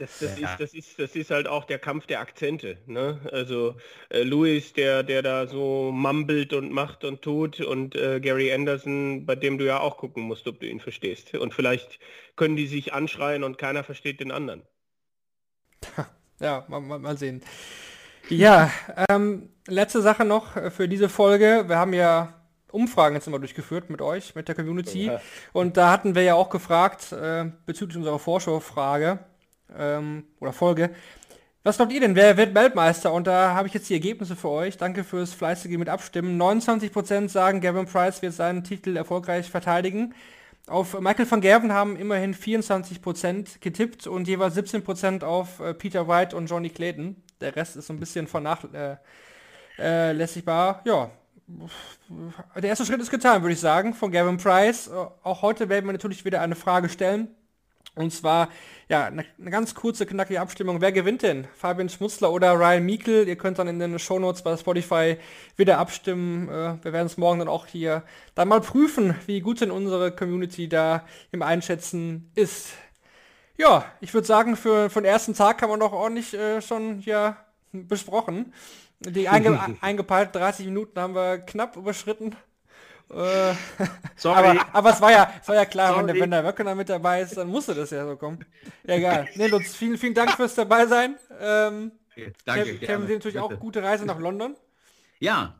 Das, das, ja. ist, das, ist, das ist halt auch der Kampf der Akzente. Ne? Also äh, Louis, der, der da so mumbelt und macht und tut und äh, Gary Anderson, bei dem du ja auch gucken musst, ob du ihn verstehst. Und vielleicht können die sich anschreien und keiner versteht den anderen. (laughs) Ja, mal, mal, sehen. Ja, ähm, letzte Sache noch für diese Folge. Wir haben ja Umfragen jetzt immer durchgeführt mit euch, mit der Community. Ja. Und da hatten wir ja auch gefragt, äh, bezüglich unserer Vorschau-Frage, ähm, oder Folge. Was glaubt ihr denn? Wer wird Weltmeister? Und da habe ich jetzt die Ergebnisse für euch. Danke fürs fleißige mit Abstimmen. 29% sagen, Gavin Price wird seinen Titel erfolgreich verteidigen. Auf Michael van Gerven haben immerhin 24% getippt und jeweils 17% auf äh, Peter White und Johnny Clayton. Der Rest ist so ein bisschen vernachlässigbar. Äh, äh, ja, der erste Schritt ist getan, würde ich sagen, von Gavin Price. Auch heute werden wir natürlich wieder eine Frage stellen Und zwar, ja, eine, eine ganz kurze, knackige Abstimmung. Wer gewinnt denn? Fabian Schmutzler oder Ryan Meikle? Ihr könnt dann in den Shownotes bei Spotify wieder abstimmen. Äh, wir werden es morgen dann auch hier dann mal prüfen, wie gut denn unsere Community da im Einschätzen ist. Ja, ich würde sagen, für, für den ersten Tag haben wir noch ordentlich äh, schon ja besprochen. Die einge (laughs) eingepeilten 30 Minuten haben wir knapp überschritten. Äh, (laughs) Sorry. Aber, aber, es war ja, es war ja klar, wenn der, wenn der Wöckener mit dabei ist, dann musste das ja so kommen. Ja, egal. Nee, Lutz, vielen, vielen Dank fürs dabei sein. Ähm, okay, danke. Kevin, dir natürlich bitte. auch gute Reise nach London. Ja.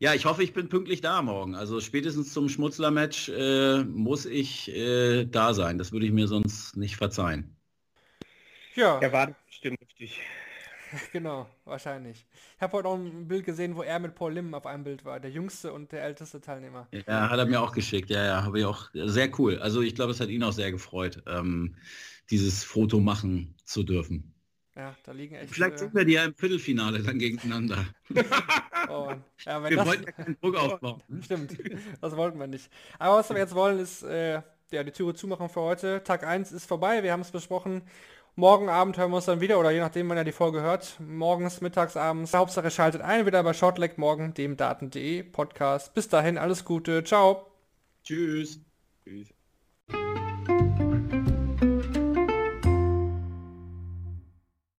Ja, ich hoffe, ich bin pünktlich da morgen. Also spätestens zum Schmutzler-Match äh, muss ich äh, da sein. Das würde ich mir sonst nicht verzeihen. Ja. Er war bestimmt richtig. (laughs) genau, wahrscheinlich. Ich habe heute auch ein Bild gesehen, wo er mit Paul Lim auf einem Bild war, der jüngste und der älteste Teilnehmer. Ja, hat er mir auch geschickt. Ja, ja, habe ich auch. Sehr cool. Also ich glaube, es hat ihn auch sehr gefreut, ähm, dieses Foto machen zu dürfen. Ja, da liegen echt. Vielleicht sind wir die ja im Viertelfinale dann gegeneinander. (laughs) oh, ja, wir das... wollten ja keinen Druck (laughs) aufbauen. Stimmt, das wollten wir nicht. Aber was wir jetzt wollen, ist äh, ja, die Türe zumachen für heute. Tag 1 ist vorbei, wir haben es besprochen. Morgen Abend hören wir uns dann wieder oder je nachdem, wann ihr die Folge hört. Morgens, mittags, abends. Hauptsache schaltet ein wieder bei Shortleg morgen, dem Daten.de Podcast. Bis dahin, alles Gute. Ciao. Tschüss. Tschüss.